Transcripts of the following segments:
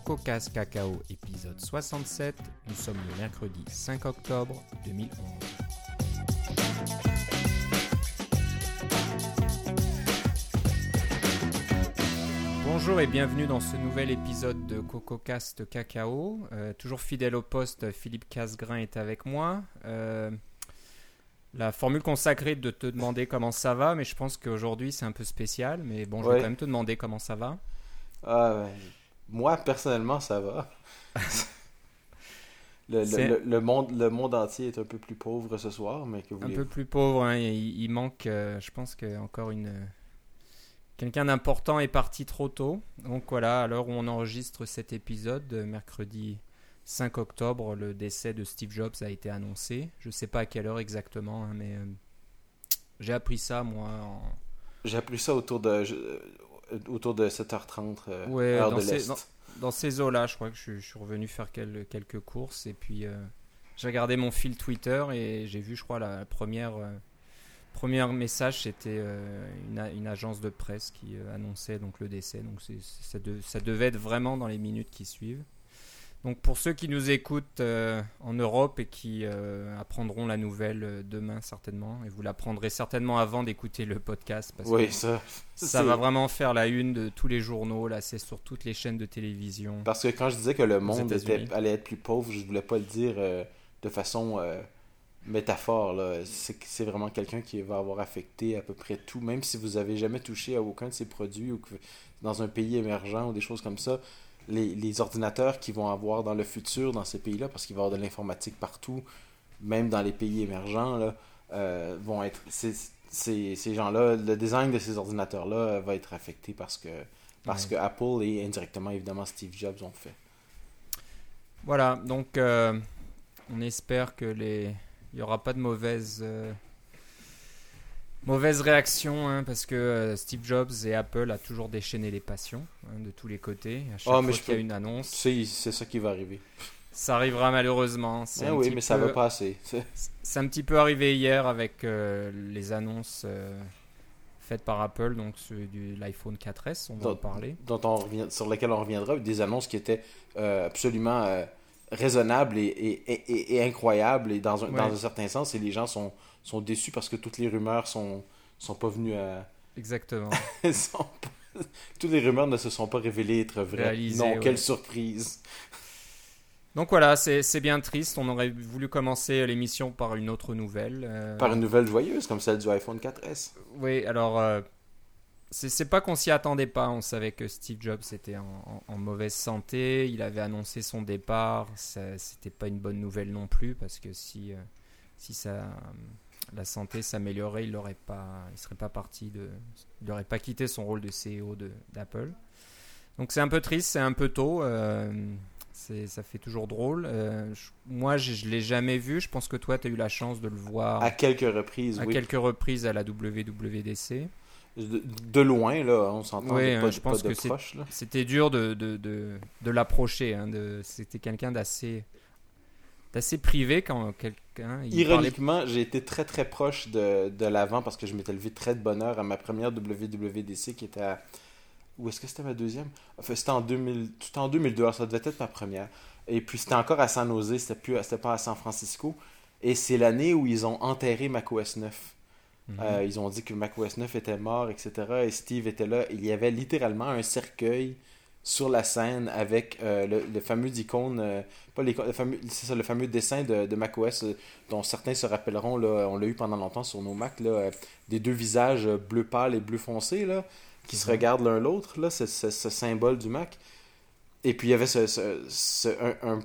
CocoCast Cacao, épisode 67. Nous sommes le mercredi 5 octobre 2011. Bonjour et bienvenue dans ce nouvel épisode de CocoCast Cacao. Euh, toujours fidèle au poste, Philippe Casgrain est avec moi. Euh, la formule consacrée de te demander comment ça va, mais je pense qu'aujourd'hui c'est un peu spécial. Mais bon, je vais Ouais. quand même te demander comment ça va. Ah, ouais. Moi, personnellement, ça va. le, le- le- monde, le monde entier est un peu plus pauvre ce soir, mais que Un voulez peu plus pauvre, hein, il, il manque, euh, je pense que encore une. Quelqu'un d'important est parti trop tôt. Donc voilà, à l'heure où on enregistre cet épisode, euh, mercredi 5 octobre, le décès de Steve Jobs a été annoncé. Je sais pas à quelle heure exactement, hein, mais euh, j'ai appris ça moi. En... J'ai appris ça autour de, autour de 7h30, euh, Ouais, heure dans de l'Est. dans- Dans ces eaux-là, je crois que je, je suis revenu faire quel- quelques courses et puis euh, j'ai regardé mon fil Twitter et j'ai vu, je crois, la première euh, premier message, c'était euh, une, agence de presse qui euh, annonçait donc le décès. Donc de- ça devait être vraiment dans les minutes qui suivent. Donc pour ceux qui nous écoutent euh, en Europe et qui euh, apprendront la nouvelle euh, demain certainement, et vous l'apprendrez certainement avant d'écouter le podcast parce Oui, que ça. ça va vraiment faire la une de tous les journaux, là c'est sur toutes les chaînes de télévision. Parce que quand je disais que le monde était, allait être plus pauvre, je voulais pas le dire euh, de façon métaphore. C'est vraiment quelqu'un qui va avoir affecté à peu près tout. Même si vous avez jamais touché à aucun de ses produits ou que dans un pays émergent ou des choses comme ça, les, les ordinateurs qu'ils vont avoir dans le futur dans ces pays-là, parce qu'il va y avoir de l'informatique partout, même dans les pays émergents, là, euh, vont être. ces gens-là, le design de ces ordinateurs-là va être affecté parce que parce Ouais. que Apple et indirectement évidemment Steve Jobs ont fait. Voilà, donc euh, on espère que les il y aura pas de mauvaises euh, mauvaises réactions hein, parce que euh, Steve Jobs et Apple a toujours déchaîné les passions hein, de tous les côtés. À chaque Ah, fois qu'il y a peux- une annonce, c'est ça qui va arriver. ça arrivera malheureusement. Ah oui, mais ça peu- va passer. C'est- C'est un petit peu arrivé hier avec euh, les annonces euh, faites par Apple, donc de l'iPhone 4S, on va en parler. dont on revient, sur lesquels on reviendra, des annonces qui étaient absolument raisonnables et, et, et- et incroyables et dans un, Ouais. dans un certain sens, et les gens sont, sont déçus parce que toutes les rumeurs sont, sont pas venues à... Exactement. sont pas- Toutes les rumeurs ne se sont pas révélées être vraies. Non, ouais. quelle surprise. Donc voilà, c'est bien triste. On aurait voulu commencer l'émission par une autre nouvelle. euh, Par une nouvelle joyeuse comme celle du iPhone 4S. Oui, alors euh, c'est pas qu'on s'y attendait pas. On savait que Steve Jobs était en, en- en mauvaise santé. Il avait annoncé son départ. C'était pas une bonne nouvelle non plus parce que si euh, si ça la santé s'améliorait, il n'aurait pas, il serait pas parti de, il n'aurait pas quitté son rôle de CEO de- d'Apple. Donc c'est un peu triste, c'est un peu tôt. euh, ça fait toujours drôle. Euh, je- moi, je, je l'ai jamais vu. Je pense que toi, tu as eu la chance de le voir À quelques reprises, à oui. quelques reprises à la WWDC. De, de loin, là, on s'entend Oui, hein, pas, je pas pense de que. C'était dur de, l'approcher. hein, C'était quelqu'un d'assez d'assez privé quand quelqu'un. parlait- Ironiquement, j'ai été très très proche de, de l'avant parce que je m'étais levé très de bonne heure à ma première WWDC qui était à. Où est-ce que c'était ma deuxième? Enfin, C'était en, 2000... c'était en 2002, alors ça devait être ma première. Et puis c'était encore à San Jose, c'était, plus... c'était pas à San Francisco. Et c'est l'année où ils ont enterré macOS 9. Mhm. Euh, ils ont dit que macOS 9 était mort, etc. Et Steve était là. Il y avait littéralement un cercueil sur la scène avec euh, le, le fameux icône, euh, pas le fameux, c'est ça, le fameux dessin de, de macOS euh, dont certains se rappelleront, là, on l'a eu pendant longtemps sur nos Mac, là, euh, des deux visages bleu pâle et bleu foncé là, qui se Mhm. regardent l'un l'autre, là, ce, ce- symbole du Mac. Et puis il y avait ce, ce- ce- un, un-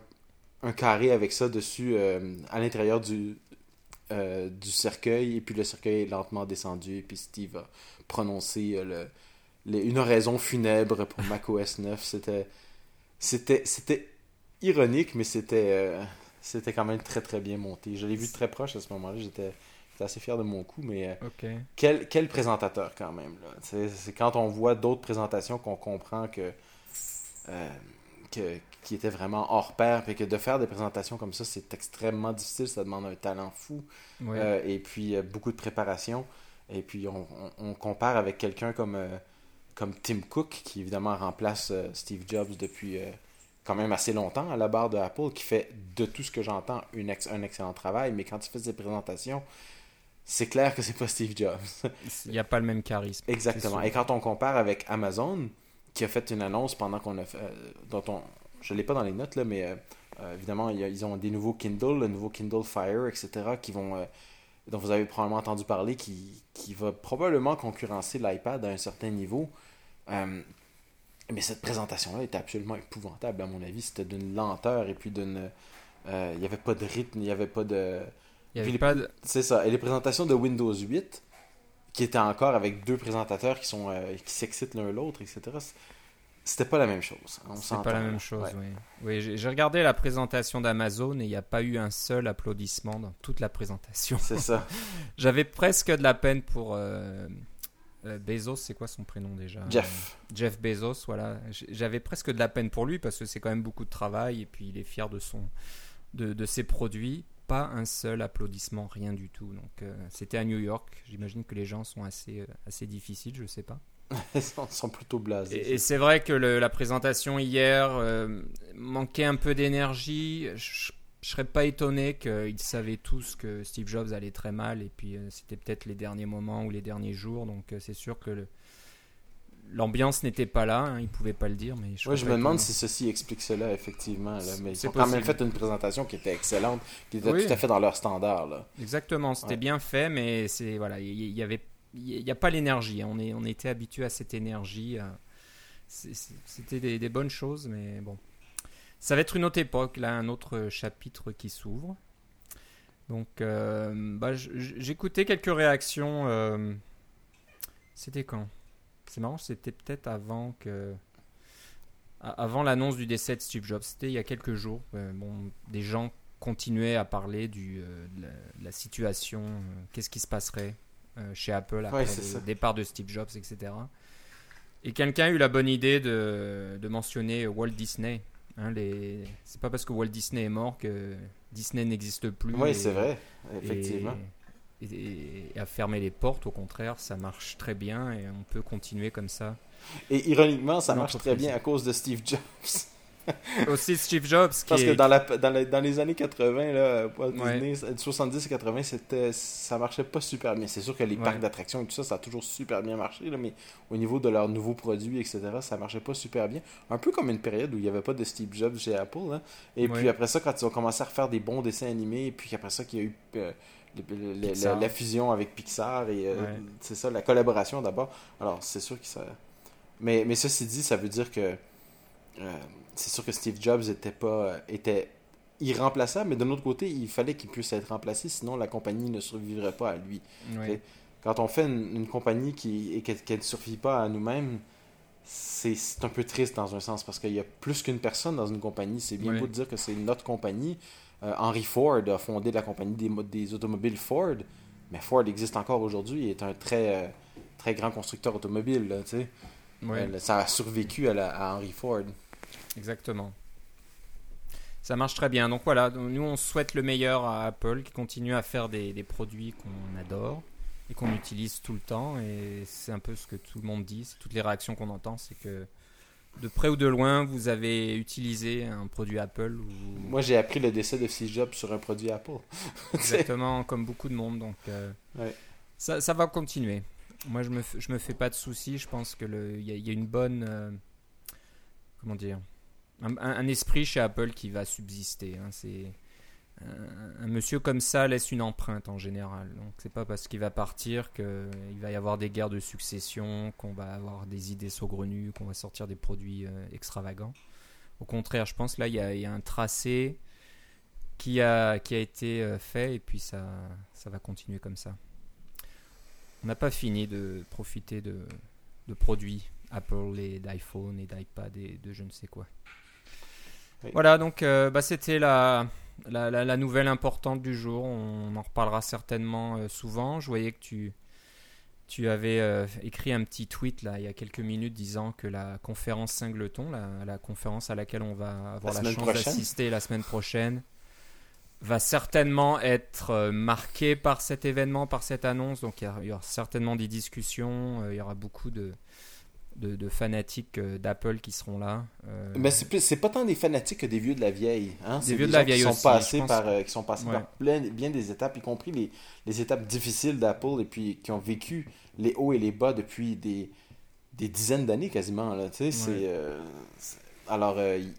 un carré avec ça dessus à l'intérieur du, du cercueil, et puis le cercueil est lentement descendu, et puis Steve a prononcé le, les- une oraison funèbre pour macOS 9. C'était, c'était, c'était ironique, mais c'était, euh, c'était quand même très très bien monté. Je l'ai vu de très proche à ce moment-là, j'étais, assez fier de mon coup, mais euh, quel, quel présentateur quand même. Là. C'est, c'est quand on voit d'autres présentations qu'on comprend que, euh, que qui était vraiment hors pair, et que de faire des présentations comme ça, c'est extrêmement difficile, ça demande un talent fou. Ouais. Et puis beaucoup de préparation. Et puis on, on- on compare avec quelqu'un comme, comme Tim Cook, qui évidemment remplace euh, Steve Jobs depuis euh, quand même assez longtemps à la barre de Apple, qui fait de tout ce que j'entends un excellent travail, mais quand il fait ses présentations, c'est clair que c'est pas Steve Jobs. Il n'y a pas le même charisme. Exactement. Et quand on compare avec Amazon, qui a fait une annonce pendant qu'on a fait, euh, dont on, je l'ai pas dans les notes là, mais euh, euh, évidemment ils ont des nouveaux Kindle, le nouveau Kindle Fire, etc. qui vont, dont vous avez probablement entendu parler, qui, qui va probablement concurrencer l'iPad à un certain niveau. Mais cette présentation-là était absolument épouvantable à mon avis. C'était d'une lenteur et puis d'une, il n'y avait pas de rythme, il n'y avait pas de c'est ça. Et les présentations de Windows 8, qui étaient encore avec deux présentateurs qui sont euh, qui s'excitent l'un l'autre, etc. C'était pas la même chose. C'est pas la même chose, oui. oui j'ai regardé la présentation d'Amazon et il n'y a pas eu un seul applaudissement dans toute la présentation. C'est ça. J'avais presque de la peine pour euh, euh, Bezos, c'est quoi son prénom déjà Jeff. Jeff Bezos, voilà. J'avais presque de la peine pour lui parce que c'est quand même beaucoup de travail et puis il est fier de son de, de ses produits pas un seul applaudissement, rien du tout. Donc euh, c'était à New York. J'imagine que les gens sont assez, euh, assez difficiles, je sais pas. Ils sont plutôt blasés. Et, c'est vrai que la présentation hier euh, manquait un peu d'énergie. Je, ne serais pas étonné qu'ils savaient tous que Steve Jobs allait très mal et puis c'était peut-être les derniers moments ou les derniers jours. Donc c'est sûr que l'ambiance n'était pas là, hein, il pouvait pas le dire. Mais je, je me demande si ceci explique cela, effectivement. Mais ils ont quand même fait une présentation qui était excellente, qui était tout à fait dans leur standard. Là. Exactement, c'était bien fait, mais c'est voilà, il y, avait, il n'y a pas l'énergie. Hein. On, est, on était habitué à cette énergie. Euh, c'était des, bonnes choses, mais bon. Ça va être une autre époque, là, un autre chapitre qui s'ouvre. Donc, euh, bah, j'écoutais quelques réactions. Euh, c'était quand? C'est marrant, c'était peut-être avant que. Avant l'annonce du décès de Steve Jobs, c'était il y a quelques jours. Euh, bon, des gens continuaient à parler du, euh, de, la, situation, euh, qu'est-ce qui se passerait chez Apple après le départ de Steve Jobs, etc. Et quelqu'un a eu la bonne idée de, de mentionner Walt Disney. Hein, les... C'est pas parce que Walt Disney est mort que Disney n'existe plus. Oui, c'est vrai, effectivement et, à fermer les portes. Au contraire, ça marche très bien et on peut continuer comme ça. Et ironiquement, ça marche très bien à cause de Steve Jobs. Aussi Steve Jobs. Qui Parce que dans, la, dans, dans, les années 80, là, 70 et 80, c'était, ça marchait pas super bien. C'est sûr que les parcs d'attractions et tout ça, ça a toujours super bien marché, là, mais au niveau de leurs nouveaux produits, etc., ça marchait pas super bien. Un peu comme une période où il n'y avait pas de Steve Jobs chez Apple. Hein. Et puis après ça, quand ils ont commencé à refaire des bons dessins animés, et puis après ça, qu'il y a eu. Euh, la, fusion avec Pixar et euh, c'est ça, la collaboration d'abord. Alors, c'est sûr que ça. Mais, mais ceci dit, ça veut dire que euh, c'est sûr que Steve Jobs était pas était irremplaçable, mais d'un autre côté, il fallait qu'il puisse être remplacé, sinon la compagnie ne survivrait pas à lui. Quand on fait une, compagnie qui et qu'elle ne survit pas à nous-mêmes, c'est un peu triste dans un sens parce qu'il y a plus qu'une personne dans une compagnie. C'est bien beau de dire que c'est notre compagnie, euh, Henry Ford a fondé la compagnie des, des, automobiles Ford, mais Ford existe encore aujourd'hui et est un très, euh, très grand constructeur automobile. Là, euh, ça a survécu à, Henry Ford. Exactement. Ça marche très bien. Donc voilà, nous on souhaite le meilleur à Apple, qui continue à faire des, des produits qu'on adore et qu'on utilise tout le temps. Et c'est un peu ce que tout le monde dit, toutes les réactions qu'on entend, c'est que de près ou de loin, vous avez utilisé un produit Apple ou... Moi, j'ai appris le décès de Steve Jobs sur un produit Apple. Exactement, comme beaucoup de monde. Donc, euh, ça, ça, va continuer. Moi, je me, je me fais pas de soucis. Je pense qu'il y, y, a une bonne. Euh, comment dire un, un, esprit chez Apple qui va subsister. Hein. C'est un monsieur comme ça laisse une empreinte en général. Donc c'est pas parce qu'il va partir qu'il va y avoir des guerres de succession, qu'on va avoir des idées saugrenues, qu'on va sortir des produits euh, extravagants. Au contraire, je pense là il y, a, un tracé qui a, qui a été euh, fait et puis ça, ça va continuer comme ça. On n'a pas fini de profiter de, de produits Apple et d'iPhone et d'iPad et de je ne sais quoi. Voilà, donc euh, bah, c'était la, la, nouvelle importante du jour. On en reparlera certainement euh, souvent. Je voyais que tu, tu avais euh, écrit un petit tweet là, il y a quelques minutes disant que la conférence Singleton, la, la conférence à laquelle on va avoir la, chance d'assister la semaine prochaine, va certainement être euh, marquée par cet événement, par cette annonce. Donc il y, aura certainement des discussions, il y aura beaucoup de, de, fanatiques d'Apple qui seront là. Mais c'est pas tant des fanatiques que des vieux de la vieille. Hein? Des vieux de la vieille qui sont aussi, passés par, qui sont passés par plein, bien des étapes, y compris les, les étapes difficiles d'Apple, et puis qui ont vécu les hauts et les bas depuis des, des dizaines d'années quasiment. Là, c'est, alors, il,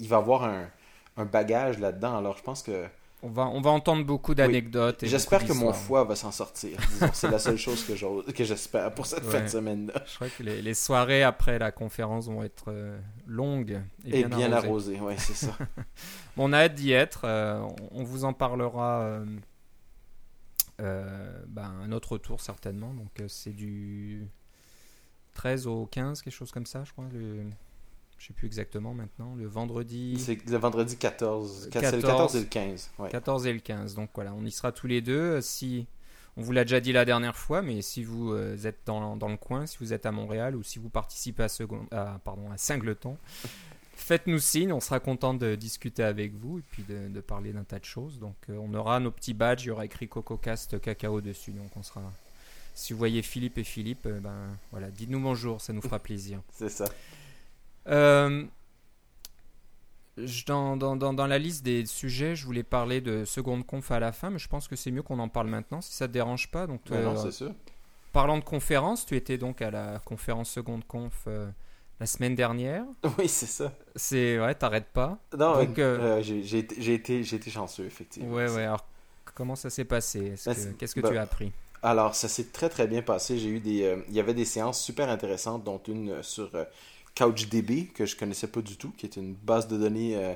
il, va avoir un, un bagage là-dedans. Alors, je pense que on va, on va entendre beaucoup d'anecdotes. J'espère que mon foie va s'en sortir. C'est la seule chose que, que j'espère pour cette fin de semaine-là. Je crois que les, les, soirées après la conférence vont être euh, longues et, bien, arrosées. Oui, c'est ça. on a hâte d'y être. Euh, on vous en parlera euh, ben, un autre tour certainement. Donc c'est du 13 au 15, quelque chose comme ça, je crois. Le je sais plus exactement maintenant, le vendredi. C'est le vendredi 14. 14 le 14 et le 15. 14 et le 15. Donc voilà, on y sera tous les deux. Si on vous l'a déjà dit la dernière fois, mais si vous euh, êtes dans, dans, le coin, si vous êtes à Montréal ou si vous participez à, second, à, pardon, à Singleton, faites-nous signe, on sera content de discuter avec vous et puis de, de parler d'un tas de choses. Donc euh, on aura nos petits badges, il y aura écrit CocoCast Cacao dessus. Donc on sera. Si vous voyez Philippe et Philippe, euh, ben voilà, dites-nous bonjour, ça nous fera plaisir. C'est ça. Euh, dans, dans, dans, la liste des sujets, je voulais parler de seconde conf à la fin, mais je pense que c'est mieux qu'on en parle maintenant, si ça te dérange pas. Donc, non, c'est sûr. Parlant de conférence, tu étais donc à la conférence seconde conf euh, la semaine dernière. Oui, c'est ça. C'est ouais, t'arrêtes pas. Non, donc, euh, j'ai été, été, été, chanceux, effectivement. Ouais, ouais. Alors, comment ça s'est passé? Ben, Qu'est-ce que, tu as appris? Alors, ça s'est très très bien passé. J'ai eu des, il y avait des séances super intéressantes, dont une sur CouchDB, que je connaissais pas du tout, qui est une base de données euh,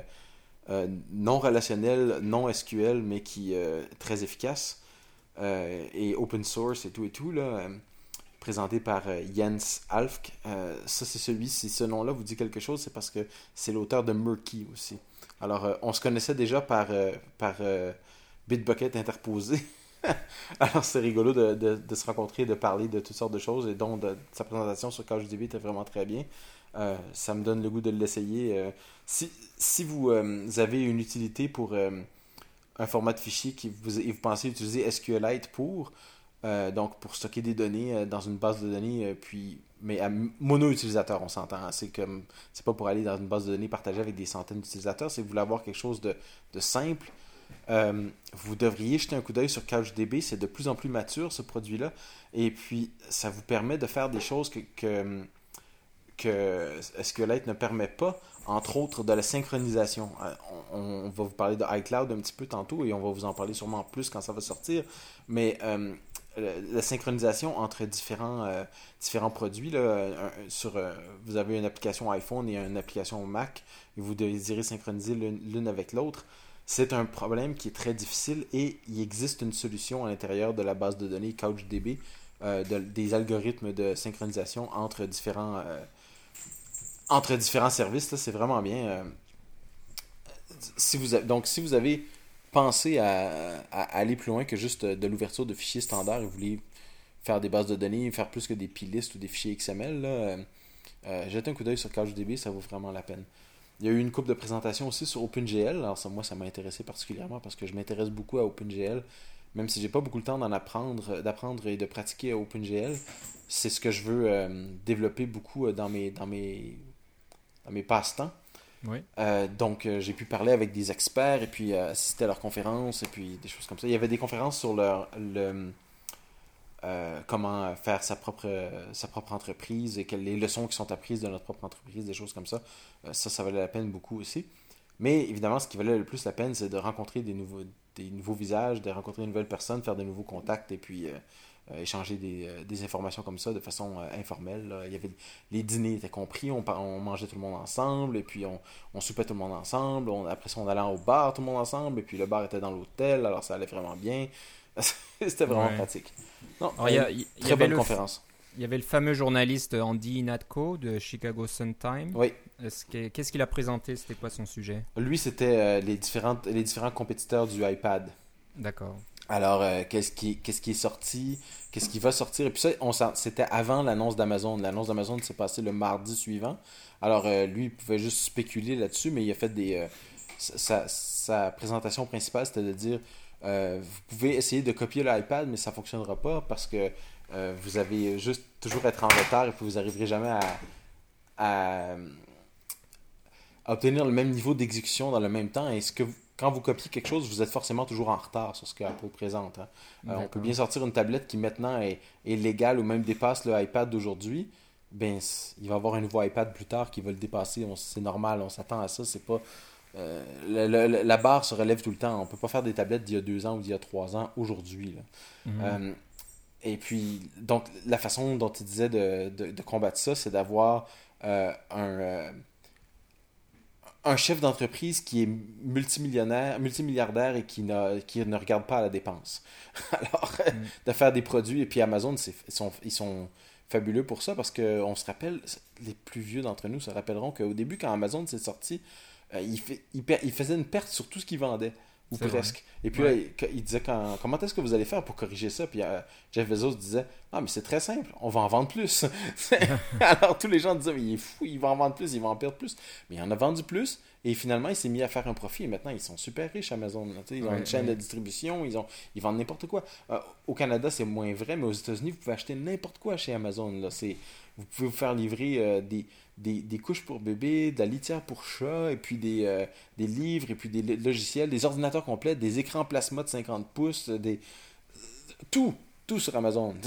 euh, non relationnelle, non SQL, mais qui est euh, très efficace, et open source et tout et tout, là, présenté par Jens Alfk. ça, c'est celui, si ce nom-là vous dit quelque chose, c'est parce que c'est l'auteur de Murky aussi. Alors, on se connaissait déjà par, Bitbucket interposé. Alors, c'est rigolo de, se rencontrer, de parler de toutes sortes de choses, et donc de, sa présentation sur CouchDB était vraiment très bien. Euh, ça me donne le goût de l'essayer. Euh, si, vous, euh, avez une utilité pour un format de fichier qui vous, et vous pensez utiliser SQLite pour, donc pour stocker des données dans une base de données, puis mais à mono-utilisateur, on s'entend. Hein. C'est comme c'est pas pour aller dans une base de données partagée avec des centaines d'utilisateurs, c'est vous voulez avoir quelque chose de, simple. vous devriez jeter un coup d'œil sur CouchDB, c'est de plus en plus mature ce produit-là, et puis ça vous permet de faire des choses que que SQLite ne permet pas, entre autres de la synchronisation? Euh, on, va vous parler de iCloud un petit peu tantôt et on va vous en parler sûrement plus quand ça va sortir, mais euh, la synchronisation entre différents, euh, différents produits, vous avez une application iPhone et une application Mac, et vous désirez synchroniser l'une avec l'autre, c'est un problème qui est très difficile et il existe une solution à l'intérieur de la base de données CouchDB, des algorithmes de synchronisation entre différents entre différents services, c'est vraiment bien. Euh, si vous donc, si vous avez pensé à, aller plus loin que juste de l'ouverture de fichiers standards et vous voulez faire des bases de données, faire plus que des pilistes ou des fichiers XML, là, euh, euh, un coup d'œil sur CouchDB, ça vaut vraiment la peine. Il y a eu une coupe de présentation aussi sur OpenGL. Alors ça, moi, ça m'a intéressé particulièrement parce que je m'intéresse beaucoup à OpenGL, même si j'ai pas beaucoup de temps d'en apprendre, d'apprendre et de pratiquer à OpenGL. C'est ce que je veux développer beaucoup dans mes, dans mes dans mes passe-temps. Euh, donc, euh, j'ai pu parler avec des experts et puis euh, assister à leurs conférences et puis des choses comme ça. Il y avait des conférences sur leur, le, comment faire sa propre, sa propre entreprise et quelles les leçons qui sont apprises de notre propre entreprise, des choses comme ça. ça, ça valait la peine beaucoup aussi. Mais évidemment, ce qui valait le plus la peine, c'est de rencontrer des nouveaux, des nouveaux visages, de rencontrer une nouvelle personne, faire de nouveaux contacts et puis échanger des, euh, des, informations comme ça de façon euh, informelle. Il y avait, les dîners étaient compris, on, on, mangeait tout le monde ensemble, et puis on, on soupait tout le monde ensemble. On, après ça, on allait au bar tout le monde ensemble, et puis le bar était dans l'hôtel, alors ça allait vraiment bien. C'était vraiment pratique. Non, il y, a, y, très bonne conférence. Il y avait le fameux journaliste Andy Natko de Chicago Sun-Times. Oui. Qu'est-ce qu'il a présenté? C'était quoi son sujet? Lui, c'était les, différentes, les différents compétiteurs du iPad. D'accord. Alors, euh, qu'est-ce qui, qu'est-ce qui est sorti, qu'est-ce qui va sortir? Et puis ça, on c'était avant l'annonce d'Amazon. L'annonce d'Amazon s'est passée le mardi suivant. Alors, euh, lui, il pouvait juste spéculer là-dessus, mais il a fait des... Euh, sa, présentation principale, c'était de dire, vous pouvez essayer de copier l'iPad, mais ça ne fonctionnera pas parce que vous avez juste toujours être en retard et puis vous n'arriverez jamais à, à, à obtenir le même niveau d'exécution dans le même temps. Est-ce que vous- quand vous copiez quelque chose, vous êtes forcément toujours en retard sur ce que Apple présente. hein. Euh, on peut bien sortir une tablette qui maintenant est, est légale ou même dépasse le iPad d'aujourd'hui. Ben, il va y avoir un nouveau iPad plus tard qui va le dépasser. C'est normal, on s'attend à ça. C'est pas euh, le- le- la barre se relève tout le temps. On peut pas faire des tablettes d'il y a deux ans ou d'il y a trois ans aujourd'hui. Mhm. Euh, et puis, donc, la façon dont il disait de, de- de combattre ça, c'est d'avoir un, un chef d'entreprise qui est multimillionnaire, multimilliardaire et qui, n'a- qui ne regarde pas à la dépense. Alors, Mm. de faire des produits, et puis Amazon, c'est- ils sont, ils sont fabuleux pour ça parce qu'on se rappelle, les plus vieux d'entre nous se rappelleront qu'au début, quand Amazon s'est sorti, euh, il, fait, il faisait une perte sur tout ce qu'il vendait, ou presque. Et puis Ouais. là, il, il disait quand- comment est-ce que vous allez faire pour corriger ça? Puis euh, Jeff Bezos disait Ah, mais c'est très simple, on va en vendre plus. Alors tous les gens disaient Mais il est fou, il va en vendre plus, il va en perdre plus. Mais il en a vendu plus, et finalement, il s'est mis à faire un profit. Et maintenant, ils sont super riches, Amazon. Ils ont Ouais, une chaîne ouais. de distribution, ils, ont, ils vendent n'importe quoi. Euh, au Canada, c'est moins vrai, mais aux États-Unis, vous pouvez acheter n'importe quoi chez Amazon. Là. C'est, vous pouvez vous faire livrer euh, des, des, des couches pour bébé, de la litière pour chat, et puis des, euh, des livres, et puis des lo- logiciels, des ordinateurs complets, des écrans plasma de 50 pouces, des... tout, tout sur Amazon.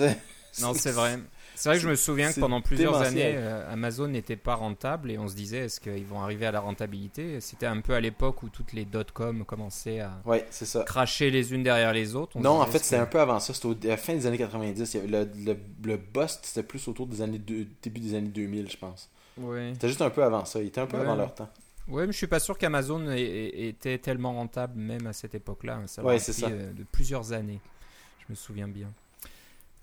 Non, c'est vrai. C'est vrai que je me souviens que c'est pendant plusieurs démentiel. années, euh, Amazon n'était pas rentable et on se disait est-ce qu'ils vont arriver à la rentabilité? C'était un peu à l'époque où toutes les dot-com commençaient à Ouais, c'est ça. cracher les unes derrière les autres. On Non, en fait, est-ce c'était que- un peu avant ça. C'était à la fin des années 90. Il y avait le, le, le bust, c'était plus autour des années deux- début des années 2000, je pense. Ouais. C'était juste un peu avant ça. Il était un peu Ouais. avant leur temps. Ouais, mais je suis pas sûr qu'Amazon ait- ait- était tellement rentable même à cette époque-là. Ça leur Ouais, c'est ça. euh, de plusieurs années. Je me souviens bien.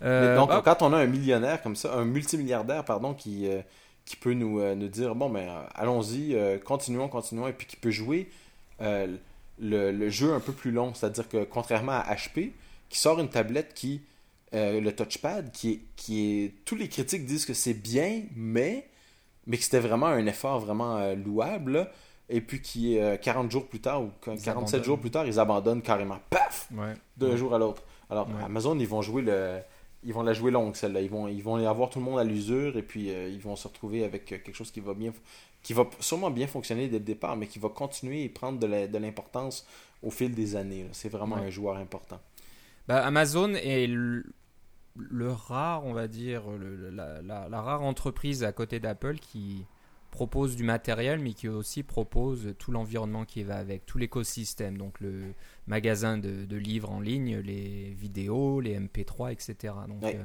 Euh, donc, quand on a un millionnaire comme ça, un multimilliardaire, pardon, qui, euh, qui peut nous, euh, nous dire bon, ben, allons-y, continuons, continuons, et puis qui peut jouer le, le jeu un peu plus long. C'est-à-dire que, contrairement à HP, qui sort une tablette qui, le touchpad, qui est, qui est. Tous les critiques disent que c'est bien, mais. Mais que c'était vraiment un effort vraiment euh, louable, là. Et puis qui, euh, 40 jours plus tard, ou 47 abandonnent. jours plus tard, ils abandonnent carrément. Paf! ouais. d'un Ouais. jour à l'autre. Alors, Ouais. Amazon, ils vont jouer le. Ils vont la jouer longue, celle-là. Ils vont, ils vont avoir tout le monde à l'usure et puis euh, ils vont se retrouver avec euh, quelque chose qui va bien. qui va sûrement bien fonctionner dès le départ, mais qui va continuer et prendre de l'importance au fil des années. C'est vraiment un joueur important. Bah, Amazon est le, rare, on va dire, le- la, la- la rare entreprise à côté d'Apple qui propose du matériel, mais qui aussi propose tout l'environnement qui va avec, tout l'écosystème, donc le magasin de, de livres en ligne, les vidéos, les MP3, etc. Donc Ouais. euh,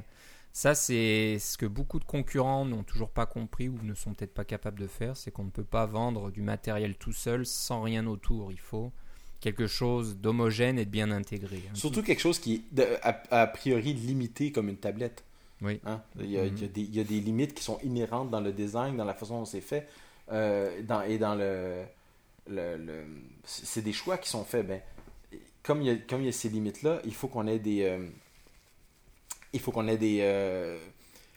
ça, c'est ce que beaucoup de concurrents n'ont toujours pas compris ou ne sont peut-être pas capables de faire, c'est qu'on ne peut pas vendre du matériel tout seul sans rien autour. Il faut quelque chose d'homogène et de bien intégré. hein. Surtout quelque chose qui est de- a, a priori limité comme une tablette. Oui. Hein? Il, y a, Mhm. il y a des, il y a des limites qui sont inhérentes dans le design, dans la façon dont c'est fait, euh, dans, et dans le. le, le- c'est c'est des choix qui sont faits. Ben, comme, il y a, comme il y a ces limites-là, il faut qu'on ait des. euh, il faut qu'on ait des. euh,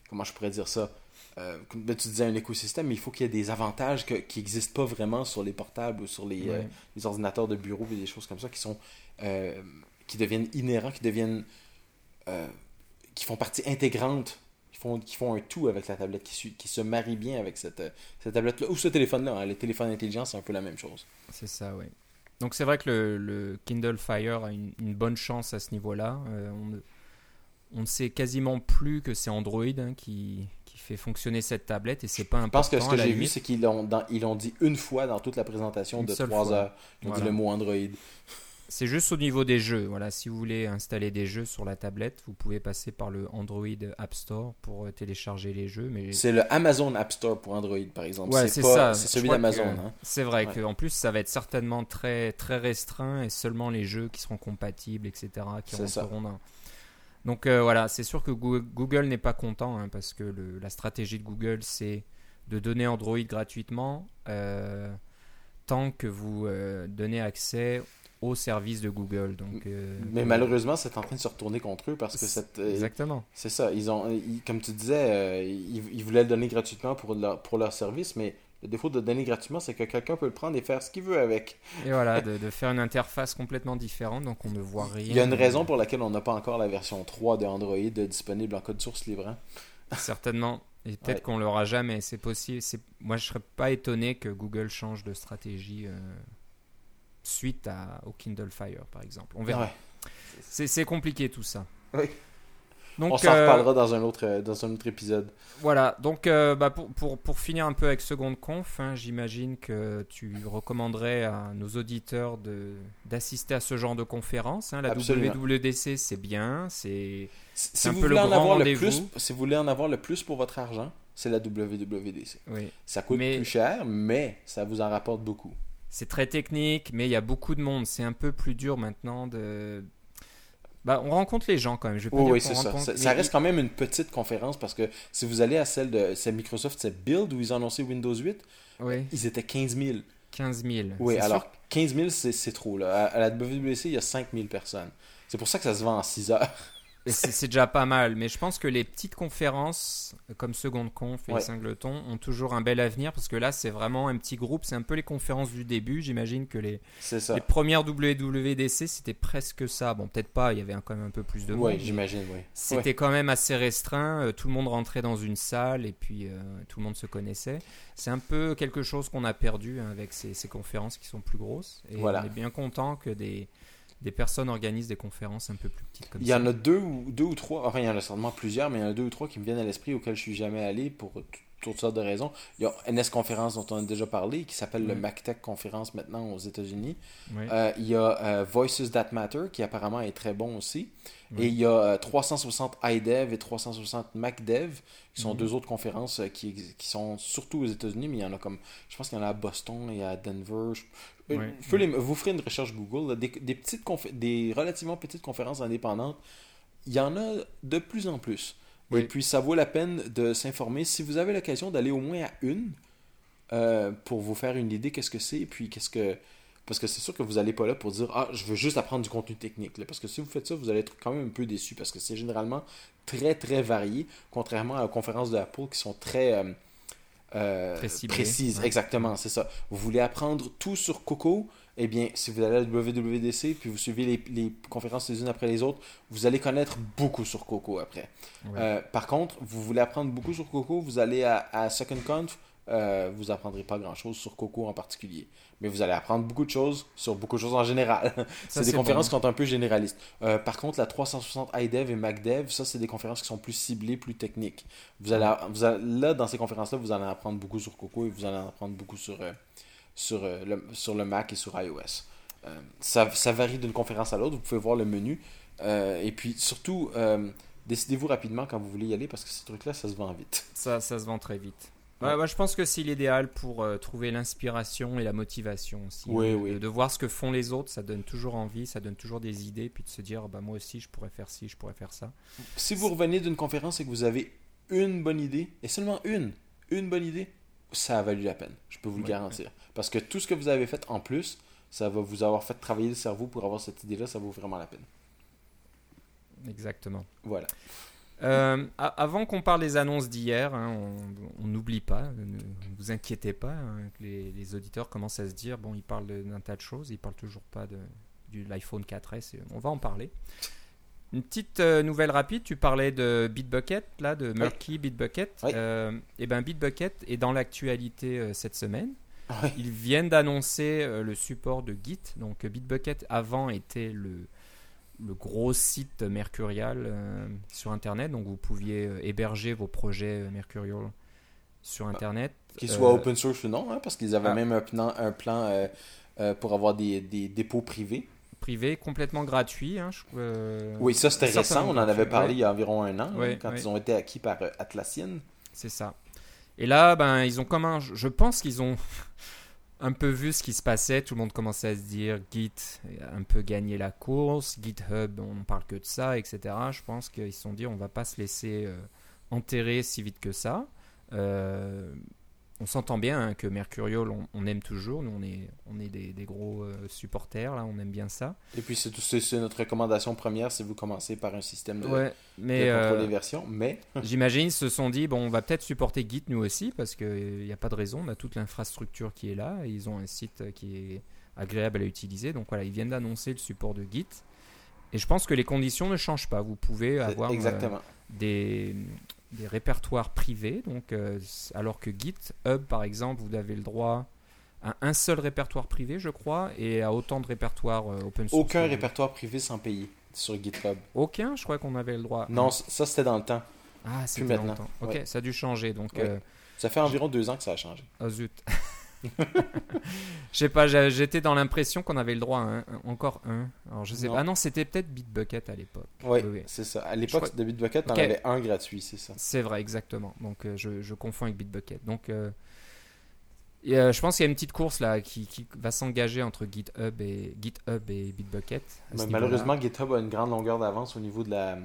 comment je pourrais dire ça? Euh, comme tu disais un écosystème, mais il faut qu'il y ait des avantages que- qui n'existent pas vraiment sur les portables ou sur les, euh, les ordinateurs de bureau et des choses comme ça qui sont euh, qui deviennent inhérents, qui deviennent qui font partie intégrante, qui font, qui font un tout avec la tablette, qui, qui se marient bien avec cette, cette tablette-là ou ce téléphone-là. hein. Les téléphones intelligents, c'est un peu la même chose. C'est ça, oui. Donc c'est vrai que le, le Kindle Fire a une, une bonne chance à ce niveau-là. On, ne, sait quasiment plus que c'est Android hein, qui fait fonctionner cette tablette et c'est pas Je pense important. que ce que j'ai vu, c'est qu'ils l'ont ils l'ont dit une fois dans toute la présentation Une de seule 3 fois. heures. Ils ont Voilà. dit le mot Android. C'est juste au niveau des jeux. Voilà, si vous voulez installer des jeux sur la tablette, vous pouvez passer par le Android App Store pour euh, télécharger les jeux. Mais C'est le Amazon App Store pour Android, par exemple. Ouais, c'est c'est pas- ça. C'est celui d'Amazon. que- hein. C'est vrai Ouais. qu'en plus, ça va être certainement très, très restreint et seulement les jeux qui seront compatibles, etc., qui C'est ça. rentreront dans. Donc euh, voilà, c'est sûr que Google, n'est pas content hein, parce que le- la stratégie de Google, c'est de donner Android gratuitement euh, tant que vous euh, donnez accès aux services de Google. Donc, euh, Mais malheureusement, c'est en train de se retourner contre eux parce que cette, Exactement. C'est ça. Ils ont, ils- comme tu disais, ils, ils voulaient le donner gratuitement pour leur, pour leur service, mais Le défaut de donner gratuitement, c'est que quelqu'un peut le prendre et faire ce qu'il veut avec. Et voilà, de, de faire une interface complètement différente, donc on ne voit rien. Il y a une raison pour laquelle on n'a pas encore la version 3 de Android disponible en code source libre. hein. Certainement. Et peut-être Ouais. qu'on l'aura jamais, c'est possible. Moi, je serais pas étonné que Google change de stratégie euh, suite à, au Kindle Fire, par exemple. On verra. Ouais. C'est, c'est compliqué tout ça. Oui. Donc, on s'en euh, reparlera dans un autre, euh, dans un autre épisode. Voilà, donc euh, bah, pour, pour, pour finir un peu avec Seconde Conf, hein, j'imagine que tu recommanderais à nos auditeurs de, d'assister à ce genre de conférence. hein. La Absolument. WWDC, c'est bien, c'est... Si, C'est si un vous peu le en grand le rendez-vous. plus, si vous voulez en avoir le plus pour votre argent, c'est la WWDC. Oui. Ça coûte Mais- plus cher, mais ça vous en rapporte beaucoup. C'est très technique, mais il y a beaucoup de monde. C'est un peu plus dur maintenant de... Bah, on rencontre les gens quand même. Je vais pas Oui, c'est ça. rencontre- Ça, reste quand même une petite conférence parce que si vous allez à celle de c'est Microsoft, c'est Build où ils ont annoncé Windows 8, Oui, ils étaient 15 000. 15 000. Oui, alors sûr 15 000, c'est trop. Là. À, à la WWDC, il y a 5 000 personnes. C'est pour ça que ça se vend en 6 heures. C'est déjà pas mal, mais je pense que les petites conférences comme Seconde Conf et Ouais. Singleton ont toujours un bel avenir parce que là c'est vraiment un petit groupe, c'est un peu les conférences du début. J'imagine que les, les premières WWDC c'était presque ça. Bon, peut-être pas, il y avait quand même un peu plus de monde. Oui, mais j'imagine, oui. C'était quand même assez restreint, euh, tout le monde rentrait dans une salle et puis euh, tout le monde se connaissait. C'est un peu quelque chose qu'on a perdu hein, avec ces, ces conférences qui sont plus grosses. Et Voilà. on est bien content que des, des personnes organisent des conférences un peu plus petites comme Il y ça. en a deux ou, deux ou trois, enfin il y en a certainement plusieurs, mais il y en a deux ou trois qui me viennent à l'esprit auxquels je suis jamais allé pour toutes sortes de raisons. Il y a NS Conférence dont on a déjà parlé, qui s'appelle le Ouais. MacTech Conférence maintenant aux États-Unis. Euh, il y a euh, Voices That Matter, qui apparemment est très bon aussi. Et il y a euh, 360 iDev et 360 MacDev, qui sont Mhm. deux autres conférences euh, qui, sont surtout aux États-Unis, mais il y en a comme, je pense qu'il y en a à Boston et à Denver. Je- euh, vous, les- vous ferez une recherche Google, là, des, des petites des relativement petites conférences indépendantes. Il y en a de plus en plus. Et puis ça vaut la peine de s'informer. Si vous avez l'occasion d'aller au moins à une, euh, pour vous faire une idée qu'est-ce que c'est, et puis qu'est-ce que... Parce que c'est sûr que vous n'allez pas là pour dire Ah, je veux juste apprendre du contenu technique. là. Parce que si vous faites ça, vous allez être quand même un peu déçu. Parce que c'est généralement très très varié. Contrairement aux conférences de Apple qui sont très euh, euh, ouais. Exactement, c'est ça. Vous voulez apprendre tout sur Coco Eh bien, si vous allez à la WWDC puis vous suivez les, les conférences les unes après les autres, vous allez connaître beaucoup sur Coco après. Ouais. Euh, par contre, vous voulez apprendre beaucoup sur Coco, vous allez à, à Second Conf, euh, vous apprendrez pas grand chose sur Coco en particulier. Mais vous allez apprendre beaucoup de choses sur beaucoup de choses en général. c'est des conférences bon. qui sont un peu généralistes. Euh, par contre, la 360 iDev et MacDev, ça, c'est des conférences qui sont plus ciblées, plus techniques. Vous allez, vous allez- là, dans ces conférences-là, vous allez apprendre beaucoup sur Coco et vous allez en apprendre beaucoup sur, euh, sur, le, sur le Mac et sur iOS. Ça, ça varie d'une conférence à l'autre. Vous pouvez voir le menu. Et puis, surtout, décidez-vous rapidement quand vous voulez y aller parce que ces trucs-là, ça se vend vite. Ça, ça se vend très vite. Ouais. Moi, je pense que c'est l'idéal pour euh, trouver l'inspiration et la motivation aussi. Oui, hein. oui. De, de voir ce que font les autres, ça donne toujours envie, ça donne toujours des idées, puis de se dire, bah, moi aussi, je pourrais faire ci, je pourrais faire ça. Si vous revenez d'une conférence et que vous avez une bonne idée, et seulement une, une bonne idée, ça a valu la peine. Je peux vous le Ouais. garantir. Parce que tout ce que vous avez fait en plus, ça va vous avoir fait travailler le cerveau pour avoir cette idée-là, ça vaut vraiment la peine. Exactement. Voilà. Euh, avant qu'on parle des annonces d'hier, hein, on n'oublie pas, ne vous inquiétez pas, hein, que les, les auditeurs commencent à se dire, bon, ils parlent d'un tas de choses, ils parlent toujours pas de, de l'iPhone 4S, et on va en parler. Une petite euh, nouvelle rapide, tu parlais de Bitbucket, là, de Murky Bitbucket. Oui. Euh, et ben Bitbucket est dans l'actualité euh, cette semaine. Oui. Ils viennent d'annoncer le support de Git. Donc Bitbucket avant était le, le gros site Mercurial euh, sur Internet. Donc vous pouviez euh, héberger vos projets euh, Mercurial sur Internet. Qu'ils soient open source ou non, hein, parce qu'ils avaient ah. même un plan, un plan pour avoir des, des dépôts privés. privé, complètement gratuit. hein, je- euh, Oui, ça c'était récent, on en avait parlé ouais. il y a environ un an, hein, quand ouais. ils ont été acquis par Atlassian. C'est ça. Et là, ben, ils ont comme un, je pense qu'ils ont un peu vu ce qui se passait. Tout le monde commençait à se dire Git un peu gagné la course, GitHub, on ne parle que de ça, etc. Je pense qu'ils se sont dit on va pas se laisser euh, enterrer si vite que ça. Euh, on s'entend bien hein, que Mercurial, on, aime toujours. Nous, on est, on est des, gros euh, supporters, là, on aime bien ça. Et puis, c'est notre recommandation première si vous commencez par un système de, ouais, mais, contrôle des versions. Mais. J'imagine, ils se sont dit, bon, on va peut-être supporter Git nous aussi, parce qu'il n'y a pas de raison, on a toute l'infrastructure qui est là. Et ils ont un site qui est agréable à utiliser. Donc voilà, ils viennent d'annoncer le support de Git. Et je pense que les conditions ne changent pas. Vous pouvez avoir Exactement. des, des répertoires privés. Donc, euh, alors que GitHub, par exemple, vous avez le droit à un seul répertoire privé, je crois, et à autant de répertoires euh, open source. Aucun répertoire privé sans payer sur GitHub. Aucun Je crois qu'on avait le droit. Non, ça c'était dans le temps. Ah, c'est maintenant. Dans le temps. Ok, ça a dû changer. Donc, euh, ça fait environ deux ans que ça a changé. Oh zut. je sais pas, j'étais dans l'impression qu'on avait le droit à un, encore un. Alors je sais pas. Ah non, c'était peut-être Bitbucket à l'époque. oui, c'est ça. À l'époque de Bitbucket, on avait un gratuit, c'est ça. C'est vrai, exactement. Donc euh, je, je, confonds avec Bitbucket. Donc euh, euh, je pense qu'il y a une petite course là qui, qui va s'engager entre GitHub et, GitHub et Bitbucket. malheureusement, GitHub a une grande longueur d'avance au niveau de la, de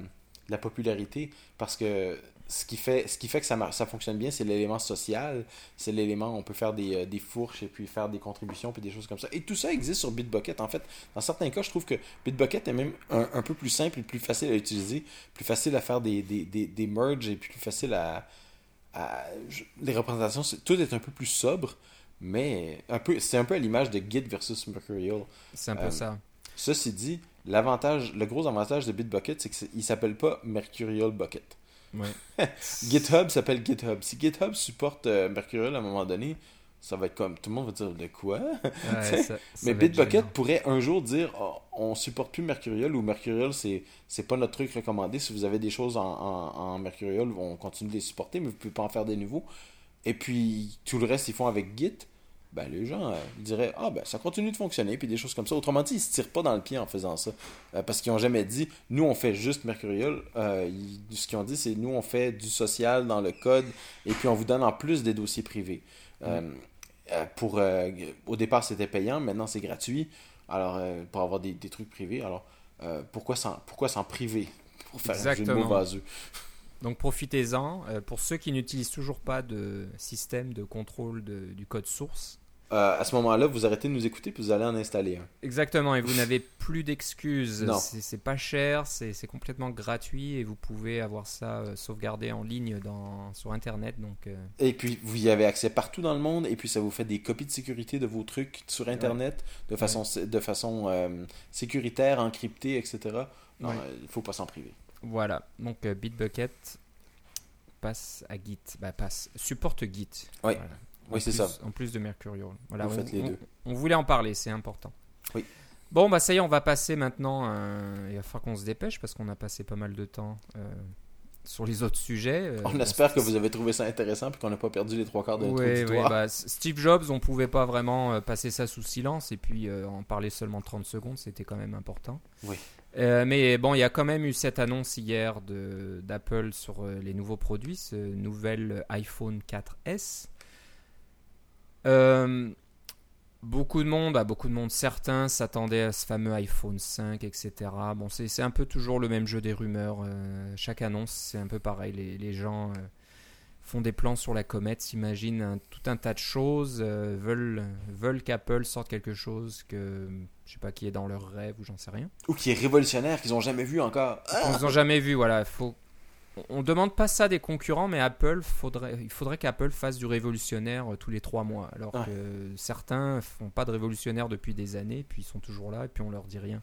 la popularité parce que ce qui fait, ce qui fait que ça, ça fonctionne bien, c'est l'élément social. C'est l'élément, on peut faire des, euh, des, fourches et puis faire des contributions puis des choses comme ça. Et tout ça existe sur Bitbucket. En fait, dans certains cas, je trouve que Bitbucket est même un, peu plus simple et plus facile à utiliser, plus facile à faire des, des, des, des merges et plus facile à. les représentations, tout est un peu plus sobre, mais un peu, c'est un peu à l'image de Git versus Mercurial. C'est un peu euh, ça. Ceci dit, l'avantage, le gros avantage de Bitbucket, c'est qu'il s'appelle pas Mercurial Bucket. GitHub s'appelle GitHub. Si GitHub supporte euh, Mercurial à un moment donné, ça va être comme tout le monde va dire de quoi? Mais Bitbucket pourrait un jour dire oh, on supporte plus Mercurial ou Mercurial c'est c'est pas notre truc recommandé. Si vous avez des choses en, en, Mercurial on continue de les supporter mais vous pouvez pas en faire des nouveaux. Et puis tout le reste ils font avec Git ben, les gens euh, diraient Ah, ben, ça continue de fonctionner, puis des choses comme ça. Autrement dit, ils se tirent pas dans le pied en faisant ça. Euh, parce qu'ils ont jamais dit Nous, on fait juste Mercurial. Euh, ce qu'ils ont dit, c'est Nous, on fait du social dans le code, et puis on vous donne en plus des dossiers privés. pour, au départ, c'était payant, maintenant, c'est gratuit. Alors, pour avoir des, des trucs privés. Alors, pourquoi s'en pourquoi priver? Pour faire Exactement. un jeu donc profitez-en. pour ceux qui n'utilisent toujours pas de système de contrôle du code source, euh, à ce moment-là, vous arrêtez de nous écouter puis vous allez en installer un. Exactement, et vous n'avez plus d'excuses. C'est pas cher, c'est complètement gratuit et vous pouvez avoir ça euh, sauvegardé en ligne dans, sur Internet. Donc, euh. Et puis, vous y avez accès partout dans le monde et puis ça vous fait des copies de sécurité de vos trucs sur Internet de façon, de façon sécuritaire, encryptée, etc. Non, il faut pas s'en priver. Voilà, donc Bitbucket passe à Git, bah, passe, supporte Git. Oui. Oui, c'est ça. En plus de Mercurial. Voilà, Vous on, faites les deux. On, voulait en parler, c'est important. Oui. Bon, bah ça y est, on va passer maintenant. il va falloir qu'on se dépêche parce qu'on a passé pas mal de temps euh, sur les autres sujets. Euh, on espère que vous avez trouvé ça intéressant et qu'on n'a pas perdu les trois quarts de notre oui, oui, bah, Steve Jobs, on pouvait pas vraiment euh, passer ça sous silence et puis en parler seulement 30 secondes, c'était quand même important. Oui. mais bon, il y a quand même eu cette annonce hier d'Apple sur les nouveaux produits, ce nouvel iPhone 4S. Euh, beaucoup de monde, à bah, beaucoup de monde, certains s'attendaient à ce fameux iPhone 5, etc. Bon, c'est un peu toujours le même jeu des rumeurs. Euh, chaque annonce, c'est un peu pareil. Les, les gens euh, font des plans sur la comète, s'imaginent tout un tas de choses, veulent, veulent qu'Apple sorte quelque chose que je sais pas qui est dans leur rêve ou j'en sais rien. Ou qui est révolutionnaire, qu'ils n'ont jamais vu encore. Ils n'ont jamais vu, voilà. Faut on demande pas ça des concurrents, mais Apple, faudrait, il faudrait qu'Apple fasse du révolutionnaire euh, tous les trois mois. Alors que certains font pas de révolutionnaire depuis des années, puis ils sont toujours là, et puis on leur dit rien.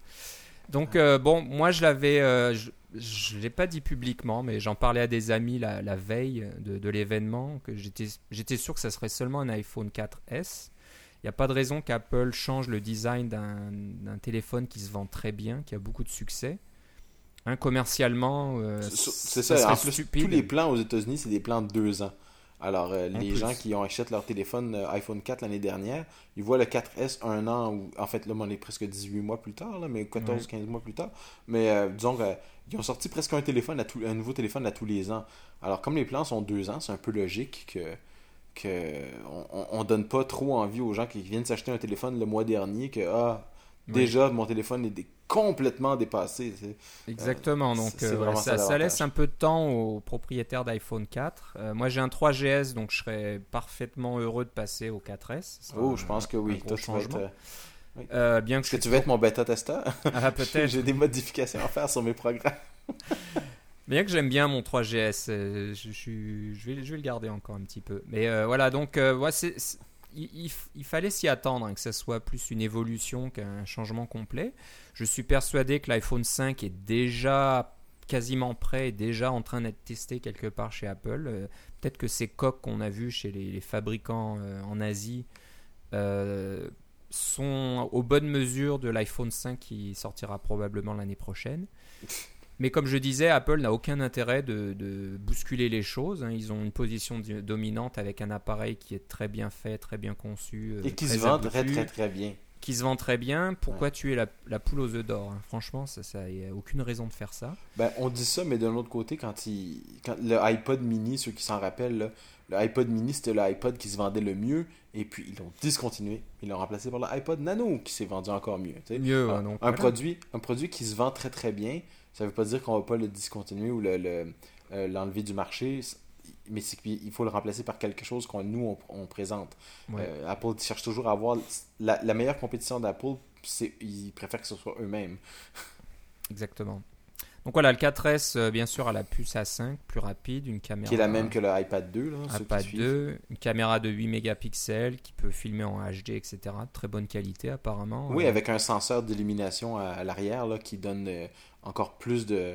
Donc, euh, bon, moi je l'avais, euh, je ne l'ai pas dit publiquement, mais j'en parlais à des amis la, veille de, l'événement, que j'étais sûr que ça serait seulement un iPhone 4S. Il n'y a pas de raison qu'Apple change le design d'un téléphone qui se vend très bien, qui a beaucoup de succès. Hein, commercialement, euh, c'est ça. En plus, tous les plans aux États-Unis, c'est des plans de deux ans. Alors, euh, les gens qui ont acheté leur téléphone euh, iPhone 4 l'année dernière, ils voient le 4S un an, ou en fait, là, on est presque 18 mois plus tard, là, mais 14-15 mois plus tard. Mais disons qu'ils ont sorti presque un, téléphone à tout, un nouveau téléphone à tous les ans. Alors, comme les plans sont deux ans, c'est un peu logique que que on, on, donne pas trop envie aux gens qui viennent s'acheter un téléphone le mois dernier que ah Déjà, mon téléphone est complètement dépassé. Exactement. Donc, ça, ça, laisse un peu de temps aux propriétaires d'iPhone 4. moi, j'ai un 3GS, donc je serais parfaitement heureux de passer au 4S. Oh, je pense que oui. Toi, changement. Euh, bien que Est-ce que tu veux être mon bêta-testeur Ah, peut-être. J'ai des modifications à faire sur mes programmes. Bien que j'aime bien mon 3GS, euh, je, je, vais, je vais le garder encore un petit peu. Mais euh, voilà, donc ouais, il, fallait s'y attendre, hein, que ce soit plus une évolution qu'un changement complet. Je suis persuadé que l'iPhone 5 est déjà quasiment prêt et déjà en train d'être testé quelque part chez Apple. Peut-être que ces coques qu'on a vues chez les, les fabricants en Asie sont aux bonnes mesures de l'iPhone 5 qui sortira probablement l'année prochaine. Mais comme je disais, Apple n'a aucun intérêt de, bousculer les choses. Hein. Ils ont une position dominante avec un appareil qui est très bien fait, très bien conçu. Euh, Et qui se vend très très très bien. Qui se vend très bien. Pourquoi tuer la, la, poule aux œufs d'or hein? Franchement, ça, il n'y a aucune raison de faire ça. Ben, on dit ça, mais d'un autre côté, quand, il, quand le iPod mini, ceux qui s'en rappellent, là, le iPod mini, c'était l'iPod qui se vendait le mieux. Et puis, ils l'ont discontinué. Ils l'ont remplacé par l'iPod Nano qui s'est vendu encore mieux. Mieux, un, produit, un produit qui se vend très très bien, ça ne veut pas dire qu'on ne va pas le discontinuer ou l'enlever le, euh, l'enlever du marché. Mais c'est qu'il faut le remplacer par quelque chose qu'on nous, on, présente. Euh, Apple cherche toujours à avoir... La, la meilleure compétition d'Apple, c'est ils préfèrent que ce soit eux-mêmes. Exactement. Donc voilà, le 4S, euh, bien sûr, a la puce A5, plus rapide, une caméra. Qui est la même que le iPad 2. Là, iPad 2, une caméra de 8 mégapixels qui peut filmer en HD, etc. Très bonne qualité, apparemment. Oui, euh, avec un senseur d'illumination à, l'arrière qui donne euh, encore plus de,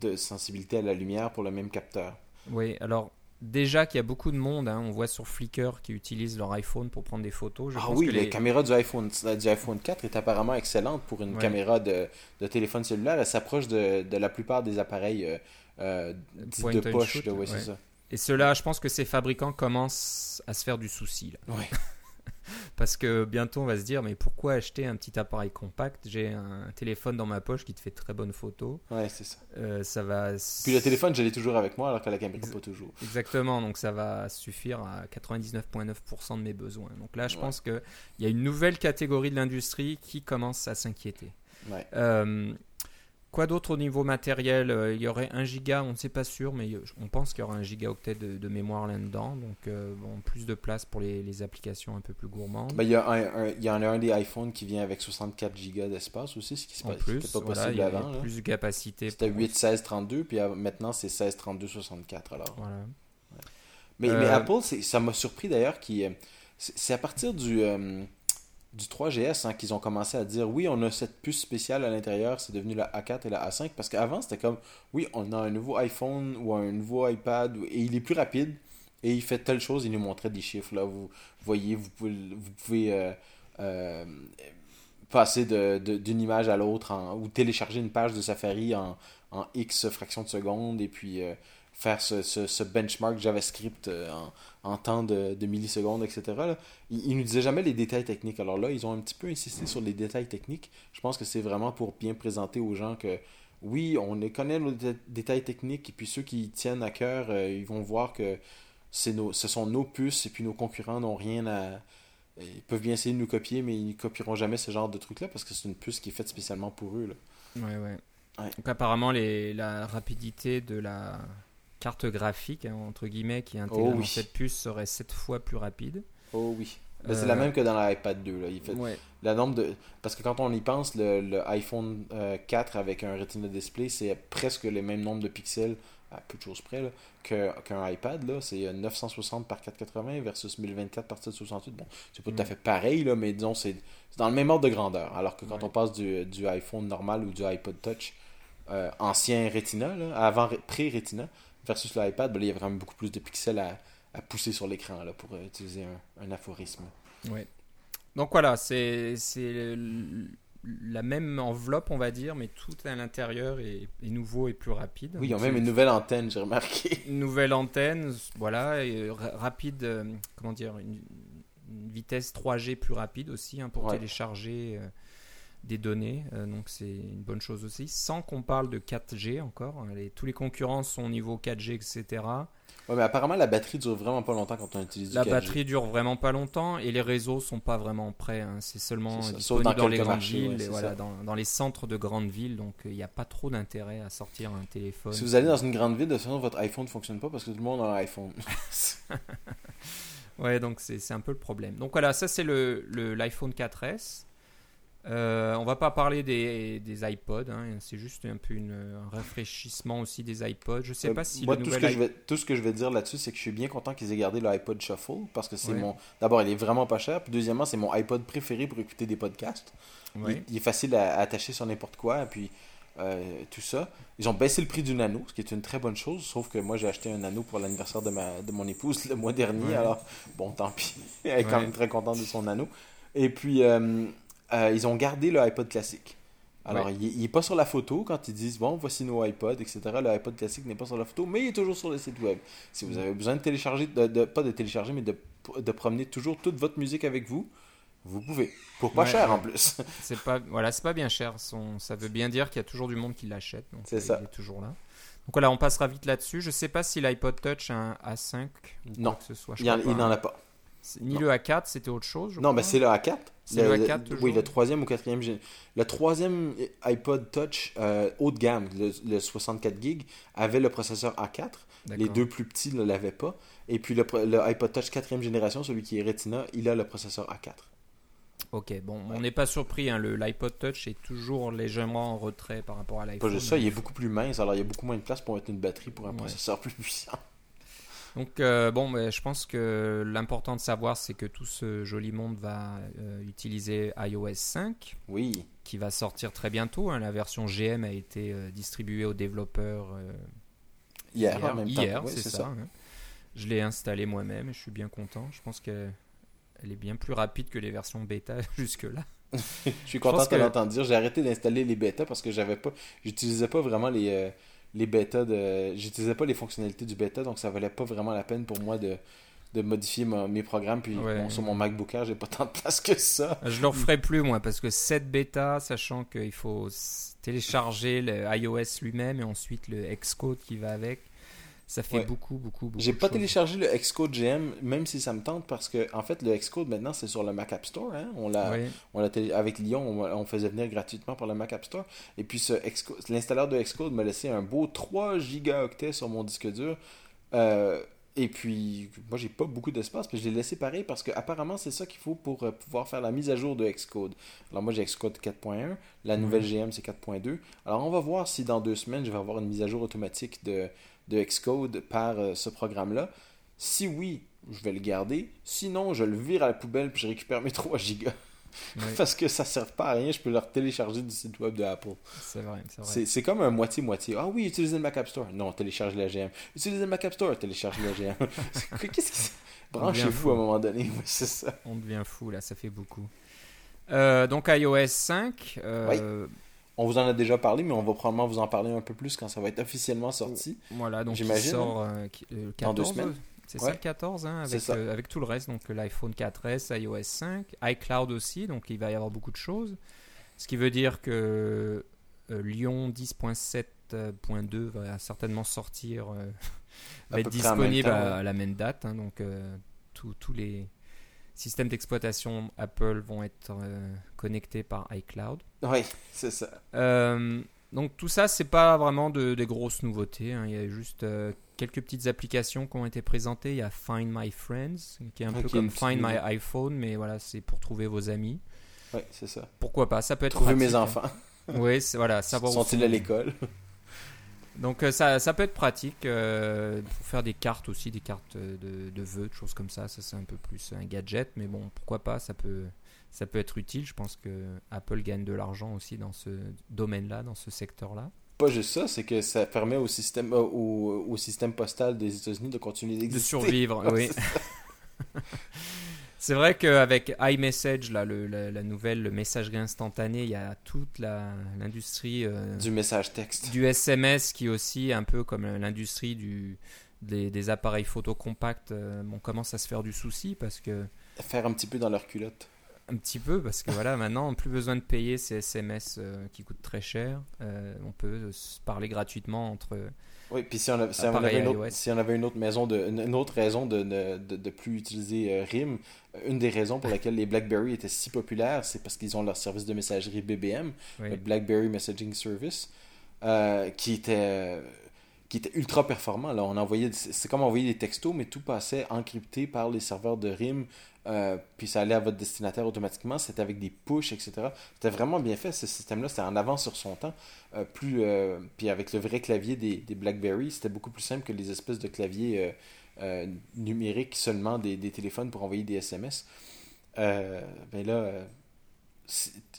de sensibilité à la lumière pour le même capteur. Oui, alors déjà qu'il y a beaucoup de monde, hein, on voit sur Flickr qui utilisent leur iPhone pour prendre des photos. ah oui, la caméra du iPhone, du iPhone 4 est apparemment excellente pour une caméra de, de, téléphone cellulaire. Elle s'approche de, de, la plupart des appareils euh, euh de poche. ça. Et cela, je pense que ces fabricants commencent à se faire du souci. Là. Parce que bientôt on va se dire mais pourquoi acheter un petit appareil compact? J'ai un téléphone dans ma poche qui te fait très bonnes photos. Ouais, c'est ça. Euh, ça va. Puis le téléphone, je l'ai toujours avec moi alors que la caméra pas toujours. Exactement, donc ça va suffire à 99,9% de mes besoins. Donc là, je pense qu'il y a une nouvelle catégorie de l'industrie qui commence à s'inquiéter. Ouais. Euh, Quoi d'autre au niveau matériel euh, Il y aurait 1 giga, on ne sait pas sûr, mais on pense qu'il y aura un gigaoctet de, de mémoire là-dedans. Donc, euh, bon, plus de place pour les, applications un peu plus gourmandes. Ben, il, y a un, il y en a un des iPhones qui vient avec 64 gigas d'espace aussi, ce qui se passe plus, pas possible avant. plus de capacité. C'était 8, 16, 32, puis maintenant c'est 16, 32, 64. Alors. Voilà. Mais, mais euh, Apple, ça m'a surpris d'ailleurs. C'est à partir du du 3GS hein, qu'ils ont commencé à dire oui, on a cette puce spéciale à l'intérieur, c'est devenu la A4 et la A5 parce qu'avant c'était comme oui, on a un nouveau iPhone ou un nouveau iPad et il est plus rapide et il fait telle chose, il nous montrait des chiffres là, vous, voyez, vous pouvez, vous pouvez euh, euh, passer d'une image à l'autre ou télécharger une page de Safari en, en X fractions de seconde et puis euh, faire ce, ce, benchmark JavaScript euh, en, en temps de, de, millisecondes, etc. Là. Ils, nous disaient jamais les détails techniques. Alors là, ils ont un petit peu insisté sur les détails techniques. Je pense que c'est vraiment pour bien présenter aux gens que oui, on connaît nos détails techniques et puis ceux qui tiennent à cœur, euh, ils vont voir que nos, ce sont nos puces et puis nos concurrents n'ont rien à... Ils peuvent bien essayer de nous copier, mais ils ne copieront jamais ce genre de truc-là parce que c'est une puce qui est faite spécialement pour eux. Là. Ouais, ouais. Donc apparemment, les, la rapidité de la carte graphique, hein, entre guillemets, qui est intégrée oh cette puce serait 7 fois plus rapide. Oh oui. C'est la euh, même que dans l'iPad 2. Là. Il fait la nombre de... Parce que quand on y pense, le, iPhone 4 euh, avec un Retina Display, c'est presque le même nombre de pixels, à peu de choses près, qu'un iPad. Là. C'est 960 par 480 versus 1024 par 768. Bon, c'est pas tout à mm. fait pareil, là, mais disons, c'est dans le même ordre de grandeur. Alors que quand on passe du, du, iPhone normal ou du iPod Touch euh, ancien Retina, là, avant pré-Retina, versus l'iPad, ben il y a vraiment beaucoup plus de pixels à, à pousser sur l'écran pour euh, utiliser un, un aphorisme. Oui. Donc voilà, c'est la même enveloppe, on va dire, mais tout à l'intérieur est, nouveau et plus rapide. Oui, il y a même une nouvelle antenne, j'ai remarqué. Une nouvelle antenne, voilà, et rapide, euh, comment dire, une, vitesse 3G plus rapide aussi hein, pour télécharger. Des données, euh, donc c'est une bonne chose aussi, sans qu'on parle de 4G encore. hein. Les- tous les concurrents sont au niveau 4G, etc. Ouais, mais apparemment, la batterie dure vraiment pas longtemps quand on utilise du La 4G. batterie dure vraiment pas longtemps et les réseaux sont pas vraiment prêts. hein. C'est seulement disponible dans dans, les grandes villes, ouais, et c'est voilà, dans, dans les centres de grandes villes, donc euh, il n'y a pas trop d'intérêt à sortir un téléphone. Si vous allez dans une grande ville, de toute façon, votre iPhone ne fonctionne pas parce que tout le monde a un iPhone. Ouais, donc c'est un peu le problème. Donc voilà, ça c'est le le- l'iPhone 4S. Euh, on va pas parler des, des iPods, hein, c'est juste un peu une, un rafraîchissement aussi des iPods. Je sais Euh, pas si Moi, le tout ce, que je vais, tout ce que je vais dire là-dessus, c'est que je suis bien content qu'ils aient gardé le iPod Shuffle parce que c'est Ouais. mon. D'abord, il est vraiment pas cher. Puis, deuxièmement, c'est mon iPod préféré pour écouter des podcasts. Il- Ouais. Il, est facile à, à attacher sur n'importe quoi. Et puis, euh, tout ça. Ils ont baissé le prix du nano, ce qui est une très bonne chose. Sauf que moi, j'ai acheté un nano pour l'anniversaire de, ma, de mon épouse le mois dernier. Ouais. Alors, bon, tant pis. Elle est quand même très contente de son nano. Et puis, euh, euh, ils ont gardé le iPod classique. Alors, il n'est pas sur la photo quand ils disent bon, voici nos iPods, etc. Le iPod classique n'est pas sur la photo, mais il est toujours sur le site web. Si vous avez besoin de télécharger, de, de- pas de télécharger, mais de, de promener toujours toute votre musique avec vous, vous pouvez. Pour pas Ouais, cher en plus. C'est pas voilà, c'est pas bien cher. Son- ça veut bien dire qu'il y a toujours du monde qui l'achète. donc, C'est ça. Il est toujours là. Donc voilà, on passera vite là-dessus. Je sais pas si l'iPod Touch a un A5 ou Non. quoi que ce soit. je Il n'en hein. a pas. Ni non. le A4, c'était autre chose. je Non, mais crois. c'est le A4. C'est le A4 toujours? Oui, le troisième ou quatrième. Le troisième iPod Touch euh, haut de gamme, le, le 64 GB, avait le processeur A4. Les deux plus petits ne l'avaient pas. Et puis le, iPod Touch quatrième génération, celui qui est Retina, il a le processeur A4. Ok, bon, on n'est pas surpris. hein, le l'iPod Touch est toujours légèrement en retrait par rapport à Pas l'iPhone. juste ça, il est beaucoup plus mince, alors il y a beaucoup moins de place pour mettre une batterie pour un Ouais. processeur plus puissant. Donc euh, bon, mais je pense que l'important de savoir, c'est que tout ce joli monde va euh, utiliser iOS 5, Oui, qui va sortir très bientôt. hein. La version GM a été euh, distribuée aux développeurs hier, hier, en hier. Oui, c'est ça. hein. Je l'ai installé moi-même et je suis bien content. Je pense qu'elle elle est bien plus rapide que les versions bêta jusque-là. Je suis content de que- l'entendre dire. J'ai arrêté d'installer les bêtas parce que j'avais pas, j'utilisais pas vraiment les, les bêtas de, j'utilisais pas les fonctionnalités du bêta, donc ça valait pas vraiment la peine pour moi de, de modifier mes programmes. Puis Ouais. bon, sur mon MacBook Air, j'ai pas tant de place que ça. Je le referai plus moi parce que cette bêta, sachant qu'il faut télécharger le iOS lui-même et ensuite le Xcode qui va avec, ça fait Ouais. beaucoup, beaucoup, beaucoup. J'ai pas choses. téléchargé le Xcode GM, même si ça me tente, parce que en fait le Xcode maintenant c'est sur le Mac App Store. Hein? On l'a, on l'a télé- avec Lyon, on, on faisait venir gratuitement par le Mac App Store. Et puis ce Xcode- l'installeur de Xcode m'a laissé un beau 3 gigaoctets sur mon disque dur. Euh, et puis, moi, j'ai pas beaucoup d'espace, puis je l'ai laissé pareil parce que apparemment c'est ça qu'il faut pour euh, pouvoir faire la mise à jour de Xcode. Alors, moi, j'ai Xcode 4.1, la nouvelle GM, c'est 4.2. Alors, on va voir si dans deux semaines, je vais avoir une mise à jour automatique de, de Xcode par euh, ce programme-là. Si oui, je vais le garder. Sinon, je le vire à la poubelle puis je récupère mes 3 gigas. Parce que ça sert pas à rien, je peux le télécharger du site web de Apple. C'est vrai, c'est vrai. C'est c'est comme un moitié-moitié. Ah oui, utilisez le Mac App Store. Non, télécharge la GM. Utilisez le Mac App Store, télécharge la GM. Qu'est-ce qui Branchez-vous à un moment donné? Oui, c'est ça. On devient fou là, ça fait beaucoup. Euh, donc iOS 5. euh, On vous en a déjà parlé, mais on va probablement vous en parler un peu plus quand ça va être officiellement sorti. Voilà, donc il J'imagine, sort euh, qui- euh, le Dans deux 14. semaines. C'est Ouais. ça le 14, hein, C'est avec, ça. euh, avec tout le reste, donc euh, l'iPhone 4S, iOS 5, iCloud aussi, donc il va y avoir beaucoup de choses. Ce qui veut dire que euh, Lyon 10.7.2 va certainement sortir, euh, À va être disponible temps, à, ouais. à la même date. hein, donc euh, tous les systèmes d'exploitation Apple vont être euh, connectés par iCloud. Oui, c'est ça. Euh, donc tout ça, c'est pas vraiment de, des grosses nouveautés. hein. Il y a juste euh, quelques petites applications qui ont été présentées. Il y a Find My Friends, qui est un Ok, peu comme Find My iPhone, mais voilà, c'est pour trouver vos amis. Oui, c'est ça. Pourquoi pas Ça peut être Trouver mes pratique, enfants. hein. Oui, voilà, savoir Sont-ils sont- à l'école? Donc euh, ça, ça peut être pratique euh, pour faire des cartes aussi, des cartes de, de vœux, de choses comme ça. Ça c'est un peu plus un gadget, mais bon, pourquoi pas Ça peut, ça peut être utile. Je pense que Apple gagne de l'argent aussi dans ce domaine-là, dans ce secteur-là. Pas juste ça, c'est que ça permet au système, euh, au, au système postal des États-Unis de continuer de d'exister. survivre, Ouais, oui. C'est vrai qu'avec iMessage, là, le, la, la nouvelle messagerie instantanée, il y a toute l'industrie euh, Du message texte. du SMS qui aussi un peu comme l'industrie du, des, des appareils photo compacts. euh, on commence à se faire du souci parce que Faire un petit peu dans leur culotte. Un petit peu, parce que voilà, maintenant, plus besoin de payer ces SMS euh, qui coûtent très cher. Euh, on peut se parler gratuitement entre. Oui, puis si on, avait, si, on avait une autre, si on avait une autre, maison de, une autre raison de ne de, de, plus utiliser euh, RIM, une des raisons pour laquelle les BlackBerry étaient si populaires, c'est parce qu'ils ont leur service de messagerie BBM, le BlackBerry Messaging Service, qui était qui était ultra performant. Là, on envoyait, c'est comme envoyer des textos, mais tout passait encrypté par les serveurs de RIM, euh, puis ça allait à votre destinataire automatiquement. C'était avec des push, etc. C'était vraiment bien fait. Ce système-là, c'était en avance sur son temps. Euh, plus, euh, puis avec le vrai clavier des, des BlackBerry, c'était beaucoup plus simple que les espèces de claviers numériques seulement des, des, téléphones pour envoyer des SMS. ben là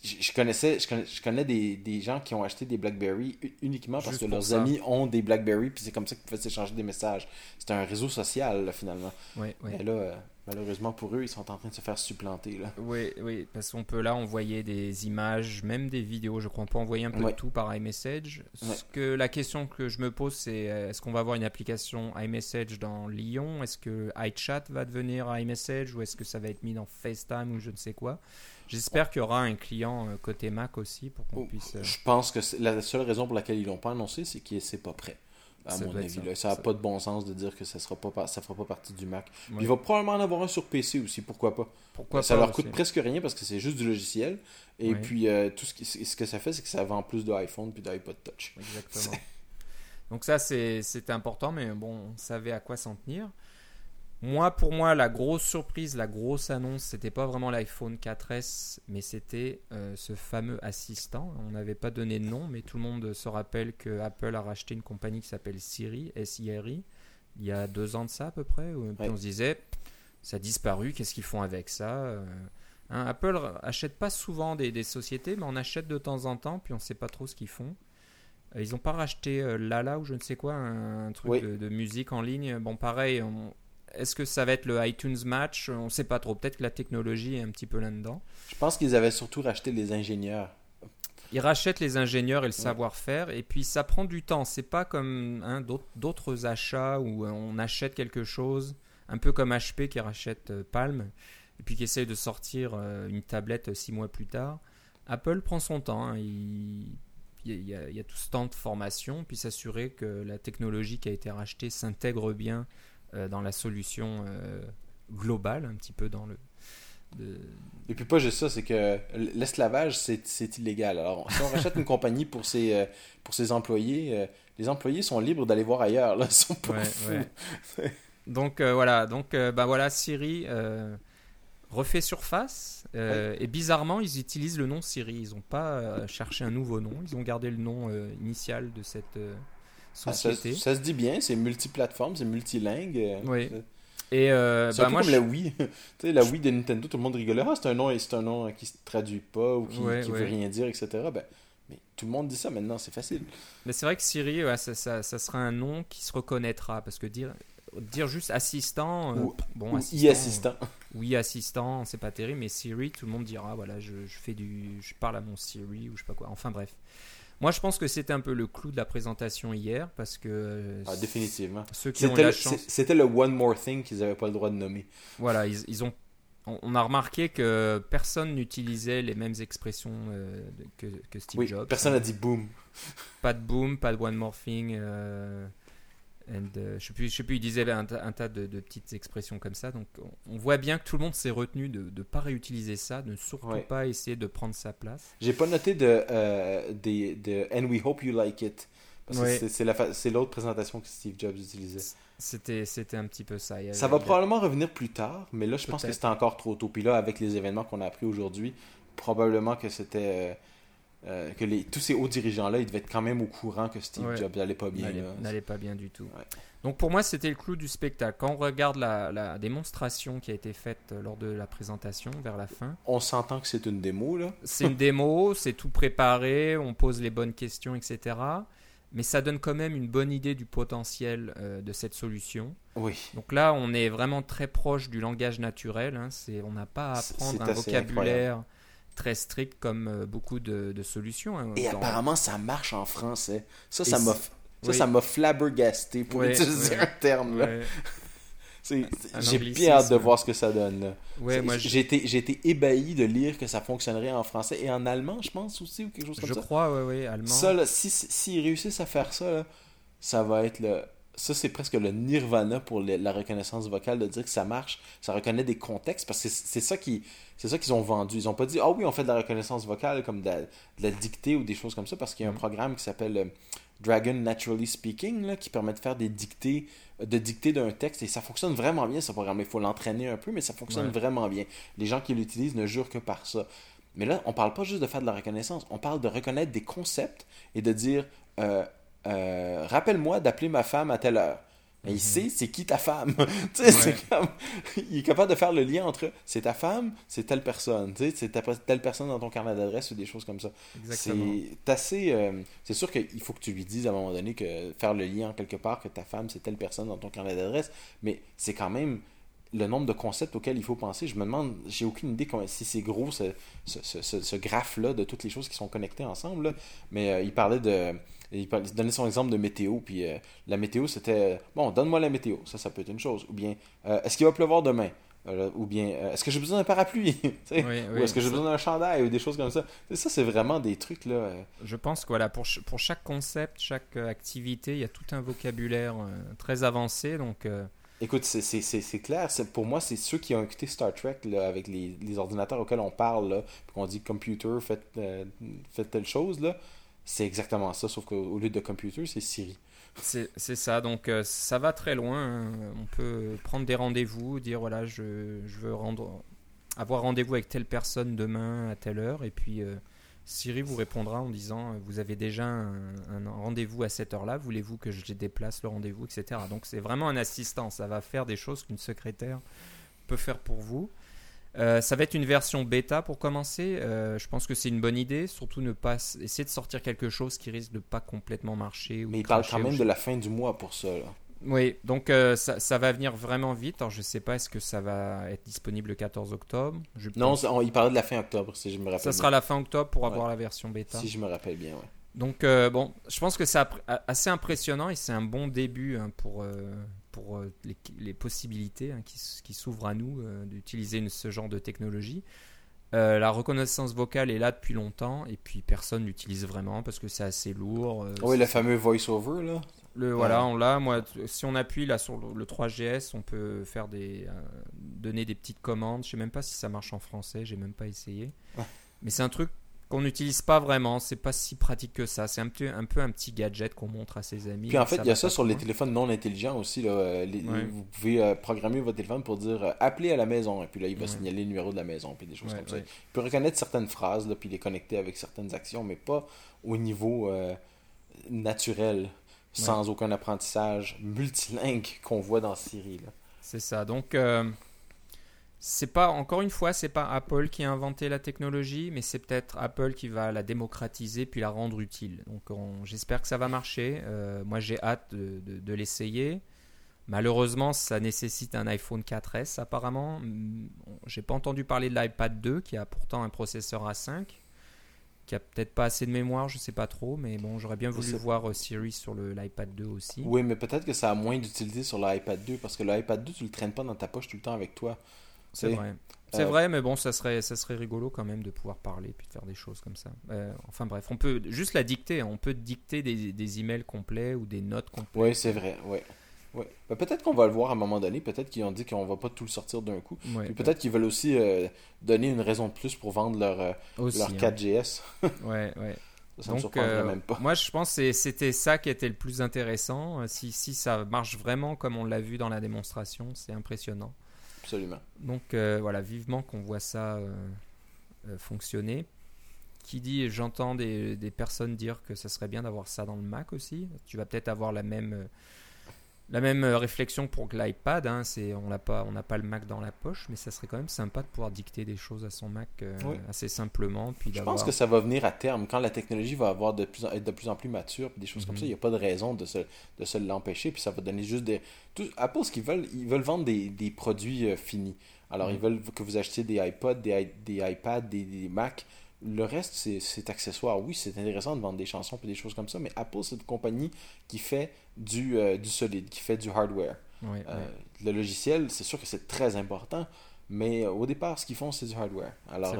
je connaissais je connais, je connais des, des, gens qui ont acheté des BlackBerry uniquement parce que leurs amis ont des BlackBerry puis c'est comme ça qu'ils pouvaient s'échanger des messages. C'était un réseau social finalement. Oui, oui. Mais là malheureusement pour eux, ils sont en train de se faire supplanter là. Oui, oui, parce qu'on peut là envoyer des images, même des vidéos, je crois on peut envoyer un peu de tout par iMessage. Ce que la question que je me pose c'est euh, est-ce qu'on va avoir une application iMessage dans Lyon? Est-ce que iChat va devenir iMessage? Ou est-ce que ça va être mis dans FaceTime ou je ne sais quoi? J'espère qu'il y aura un client euh, côté Mac aussi pour qu'on oh, puisse. Euh, je pense que la seule raison pour laquelle ils l'ont pas annoncé, c'est que c'est pas prêt. À mon avis, ça n'a pas de bon sens de dire que ça sera pas ça fera pas partie du Mac. Il va probablement en avoir un sur PC aussi, pourquoi pas. Pourquoi ça leur coûte presque rien parce que c'est juste du logiciel. Et puis euh, tout ce, qui, ce que ça fait, c'est que ça vend plus d'iPhone puis d'iPod Touch. Exactement. Donc ça c'est important, mais bon, on savait à quoi s'en tenir. Moi, pour moi, la grosse surprise, la grosse annonce, c'était pas vraiment l'iPhone 4S, mais c'était euh, ce fameux assistant. On n'avait pas donné de nom, mais tout le monde se rappelle que Apple a racheté une compagnie qui s'appelle Siri, S-I-R-I, il y a deux ans de ça à peu près. Où on se disait, ça a disparu, qu'est-ce qu'ils font avec ça euh, hein, Apple achète pas souvent des, sociétés, mais on achète de temps en temps, puis on ne sait pas trop ce qu'ils font. Euh, ils n'ont pas racheté Lala ou je ne sais quoi, un, truc de, de, musique en ligne. Bon, pareil, on, est-ce que ça va être le iTunes Match? On ne sait pas trop. Peut-être que la technologie est un petit peu là-dedans. Je pense qu'ils avaient surtout racheté les ingénieurs. Ils rachètent les ingénieurs et le savoir-faire, et puis ça prend du temps. C'est pas comme hein, d'autres achats où euh, on achète quelque chose, un peu comme HP qui rachète euh, Palm, et puis qui essaye de sortir euh, une tablette six mois plus tard. Apple prend son temps. Hein. il, y a, il, y a, tout ce temps de formation, puis s'assurer que la technologie qui a été rachetée s'intègre bien dans la solution euh, globale, un petit peu dans le. Et puis pas juste ça, c'est que l'esclavage, c'est illégal. Alors, si on rachète une compagnie pour ses, euh, pour ses employés, les employés sont libres d'aller voir ailleurs. Là. Ils sont pas donc voilà, donc ben voilà, Siri refait surface. Et bizarrement, ils utilisent le nom Siri. Ils n'ont pas cherché un nouveau nom. Ils ont gardé le nom initial de cette ah, ça, se dit bien, c'est multiplateforme, c'est multilingue. Euh, oui. Et euh, c'est bah, comme la Wii. tu sais, la Wii de Nintendo, tout le monde rigolait. Ah, c'est un nom, c'est un nom qui se traduit pas ou qui, ne veut rien dire, etc. Ben, mais tout le monde dit ça maintenant, c'est facile. Mais c'est vrai que Siri, ça, ça, ça, sera un nom qui se reconnaîtra parce que dire dire juste assistant, euh, ou, bon, assistant, assistant. oui assistant, c'est pas terrible, mais Siri, tout le monde dira voilà, je, je, fais du, je parle à mon Siri ou je sais pas quoi. Enfin bref. Moi, je pense que c'était un peu le clou de la présentation hier parce que. Euh, ah, définitivement. Ceux qui ont la chance... C'était le one more thing qu'ils n'avaient pas le droit de nommer. Voilà, ils, ont. On a remarqué que personne n'utilisait les mêmes expressions euh, que, que, Steve oui, Jobs. Personne n'a dit boom. Pas de boom, pas de one more thing. Euh, euh, je sais plus, je sais plus, il disait un, tas de, petites expressions comme ça. Donc, on, voit bien que tout le monde s'est retenu de ne pas réutiliser ça, de ne surtout pas essayer de prendre sa place. J'ai pas noté de, euh, de, And we hope you like it. c'est l'autre présentation que Steve Jobs utilisait. C'était, c'était un petit peu ça. ça va probablement revenir plus tard, mais là, je pense que c'était encore trop tôt. Puis là, avec les événements qu'on a appris aujourd'hui, probablement que c'était. Euh, euh, que les, tous ces hauts dirigeants-là, ils devaient être quand même au courant que Steve Jobs n'allait pas bien. N'allait pas bien du tout. Donc pour moi, c'était le clou du spectacle. Quand on regarde la, démonstration qui a été faite lors de la présentation vers la fin. On s'entend que c'est une démo, là. C'est une démo, c'est tout préparé, on pose les bonnes questions, etc. Mais ça donne quand même une bonne idée du potentiel euh, de cette solution. Oui. Donc là, on est vraiment très proche du langage naturel. Hein. on n'a pas à apprendre un vocabulaire très strict comme euh, beaucoup de, solutions. Hein, et apparemment, ça marche en français. Ça, ça m'a ça, ça m'a flabbergasté pour utiliser un terme. Là. J'ai bien hâte de voir ce que ça donne. Ouais, j'ai été, été, ébahi de lire que ça fonctionnerait en français et en allemand, je pense aussi, ou quelque chose comme je ça. Je crois, oui, oui, allemand. Ça, s'ils si, réussissent à faire ça, ça va être le ça, c'est presque le nirvana pour la reconnaissance vocale de dire que ça marche, ça reconnaît des contextes, parce que c'est ça qui c'est ça qu'ils ont vendu. Ils n'ont pas dit Ah oui, on fait de la reconnaissance vocale comme de la, dictée ou des choses comme ça, parce qu'il y a un mm. programme qui s'appelle euh, Dragon Naturally Speaking là, qui permet de faire des dictées, euh, de dicter d'un texte, et ça fonctionne vraiment bien ce programme. Il faut l'entraîner un peu, mais ça fonctionne vraiment bien. Les gens qui l'utilisent ne jurent que par ça. Mais là, on parle pas juste de faire de la reconnaissance, on parle de reconnaître des concepts et de dire euh, euh, rappelle-moi d'appeler ma femme à telle heure. Mais il mhm. sait c'est qui ta femme. il est capable de faire le lien entre c'est ta femme, c'est telle personne. C'est telle personne dans ton carnet d'adresse ou des choses comme ça. C'est assez. Euh, c'est sûr qu'il faut que tu lui dises à un moment donné que faire le lien quelque part que ta femme c'est telle personne dans ton carnet d'adresse. Mais c'est quand même le nombre de concepts auxquels il faut penser. Je me demande, j'ai aucune idée si c'est gros ce, ce, graphe-là de toutes les choses qui sont connectées ensemble. Mais euh, il parlait de il donnait son exemple de météo, puis euh, la météo, c'était bon, donne-moi la météo, ça, ça peut être une chose. Ou bien, euh, est-ce qu'il va pleuvoir demain? Euh, Ou bien, est-ce que j'ai besoin d'un parapluie? Ou est-ce que j'ai besoin d'un chandail Ou des choses comme ça? ça, c'est vraiment des trucs, là. Je pense que voilà, pour, pour chaque concept, chaque activité, il y a tout un vocabulaire très avancé, donc. Écoute, c'est clair. Pour moi, c'est ceux qui ont écouté Star Trek là, avec les, les, ordinateurs auxquels on parle, là, qu'on dit computer, faites, faites telle chose. Là c'est exactement ça, sauf qu'au lieu de computer, c'est Siri. C'est ça, donc euh, ça va très loin. Hein. On peut prendre des rendez-vous, dire voilà, je, je veux rendre, avoir rendez-vous avec telle personne demain à telle heure, et puis euh, Siri vous répondra en disant vous avez déjà un, rendez-vous à cette heure-là, voulez-vous que je déplace le rendez-vous, etc. Donc c'est vraiment un assistant, ça va faire des choses qu'une secrétaire peut faire pour vous. Euh, ça va être une version bêta pour commencer. Euh, je pense que c'est une bonne idée. Surtout ne pas essayer de sortir quelque chose qui risque de pas complètement marcher. Mais il parle quand même de la fin du mois pour ça. Oui, donc euh, ça, va venir vraiment vite. Alors je sais pas, est-ce que ça va être disponible le 14 octobre? Non, il parlait de la fin octobre, si je me rappelle. Ça sera la fin octobre pour avoir la version bêta. Si je me rappelle bien, oui. Donc bon, je pense que c'est assez impressionnant et c'est un bon début hein, pour pour euh, les, possibilités hein, qui, s'ouvrent à nous euh, d'utiliser ce genre de technologie. Euh, la reconnaissance vocale est là depuis longtemps et puis personne l'utilise vraiment parce que c'est assez lourd. oui, le fameux voice-over là. Le, voilà, on l'a. Moi, si on appuie là sur le, 3GS, on peut faire des, donner des petites commandes. Je sais même pas si ça marche en français. J'ai même pas essayé. Mais c'est un truc qu'on n'utilise pas vraiment. C'est pas si pratique que ça. C'est un, peu, un peu un petit gadget qu'on montre à ses amis. Puis en fait, il y a ça sur les téléphones non intelligents aussi. Là. Euh, vous pouvez euh, programmer votre téléphone pour dire euh, appeler à la maison. Et puis là, il va signaler le numéro de la maison. Puis des choses comme ça. Il peut reconnaître certaines phrases, là, puis les connecter avec certaines actions, mais pas au niveau naturel, sans aucun apprentissage multilingue qu'on voit dans Siri. C'est ça. Donc c'est pas encore une fois c'est pas Apple qui a inventé la technologie mais c'est peut-être Apple qui va la démocratiser puis la rendre utile donc j'espère que ça va marcher euh, moi j'ai hâte de, l'essayer malheureusement ça nécessite un iPhone 4S apparemment mm, j'ai pas entendu parler de l'iPad 2 qui a pourtant un processeur A5 qui a peut-être pas assez de mémoire, je sais pas trop, mais bon, j'aurais bien voulu voir euh, Siri sur l'iPad 2 aussi. Oui, mais peut-être que ça a moins d'utilité sur l'iPad 2 parce que l'iPad 2, tu le traînes pas dans ta poche tout le temps avec toi. C'est vrai. C'est euh, vrai, mais bon, ça serait, ça serait rigolo quand même de pouvoir parler puis de faire des choses comme ça. Euh, enfin bref, on peut juste la dicter. Hein. On peut dicter des, des emails complets ou des notes complètes. Oui, c'est vrai. Ouais. Ouais. Ben, peut-être qu'on va le voir à un moment donné. Peut-être qu'ils ont dit qu'on va pas tout le sortir d'un coup. peut-être qu'ils veulent aussi euh, donner une raison de plus pour vendre leur, leur 4GS. Hein. ouais, ouais. Ça Donc, même pas. Moi, je pense que c'était ça qui était le plus intéressant. Si, si ça marche vraiment comme on l'a vu dans la démonstration, c'est impressionnant. Absolument. Donc euh, voilà, vivement qu'on voit ça euh, euh, fonctionner. Qui dit, j'entends des, des, personnes dire que ça serait bien d'avoir ça dans le Mac aussi. Tu vas peut-être avoir la même la même euh, réflexion pour l'iPad, hein, c'est on n'a pas on n'a pas le Mac dans la poche, mais ça serait quand même sympa de pouvoir dicter des choses à son Mac euh, assez simplement. Puis je pense que ça va venir à terme quand la technologie va avoir de plus en, être de plus en plus mature, puis des choses comme ça. Mhm. Il n'y a pas de raison de se, de se l'empêcher, puis ça va donner juste des. Tout, Apple, ce qu'ils veulent, ils veulent vendre des, des produits euh, finis. Alors ils mhm. veulent que vous achetiez des iPods, des, des iPads, des, des Macs le reste, c'est accessoire. Oui, c'est intéressant de vendre des chansons et des choses comme ça, mais Apple, c'est une compagnie qui fait du, euh, du solide, qui fait du hardware. Euh. Le logiciel, c'est sûr que c'est très important, mais euh, au départ, ce qu'ils font, c'est du hardware. Alors,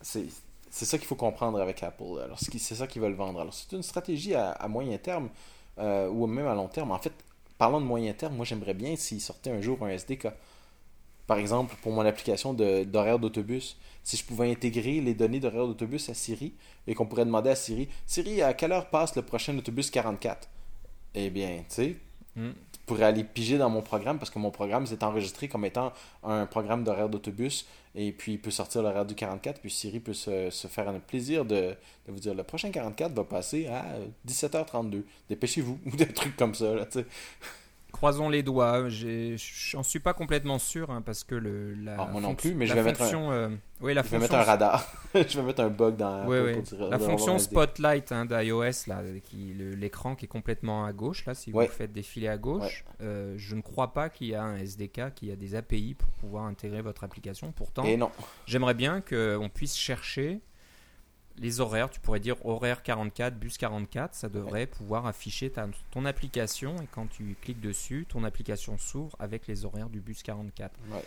C'est euh, ça qu'il faut comprendre avec Apple. Alors, c'est ça qu'ils veulent vendre. Alors, c'est une stratégie à, à moyen terme ou même à long terme. En fait, parlant de moyen terme, moi, j'aimerais bien s'ils sortaient un jour un SDK. Par exemple, pour mon application d'horaire d'autobus, si je pouvais intégrer les données d'horaire d'autobus à Siri et qu'on pourrait demander à Siri Siri, à quelle heure passe le prochain autobus 44 Eh bien, tu sais, Mm. je pourrais aller piger dans mon programme parce que mon programme s'est enregistré comme étant un programme d'horaire d'autobus et puis il peut sortir l'horaire du 44 puis Siri peut se, se faire un plaisir de, de vous dire le prochain 44 va passer à 17h32 dépêchez-vous ou des trucs comme ça là, tu sais. Croisons les doigts. J'en suis pas complètement sûr hein, parce que le, la moi non plus, mais je vais mettre un- fonction, euh, oui, la je vais fonction, mettre un radar je vais mettre un bug dans pour dire- La fonction. Spotlight hein, d'iOS, là, qui l'écran qui est complètement à gauche, là, si vous faites défiler à gauche, euh, je ne crois pas qu'il y a un SDK qui a des API pour pouvoir intégrer votre application. Pourtant, j'aimerais bien qu'on puisse chercher les horaires. Tu pourrais dire horaire 44, bus 44, ça devrait pouvoir afficher ta- ton application et quand tu cliques dessus, ton application s'ouvre avec les horaires du bus 44. Ouais.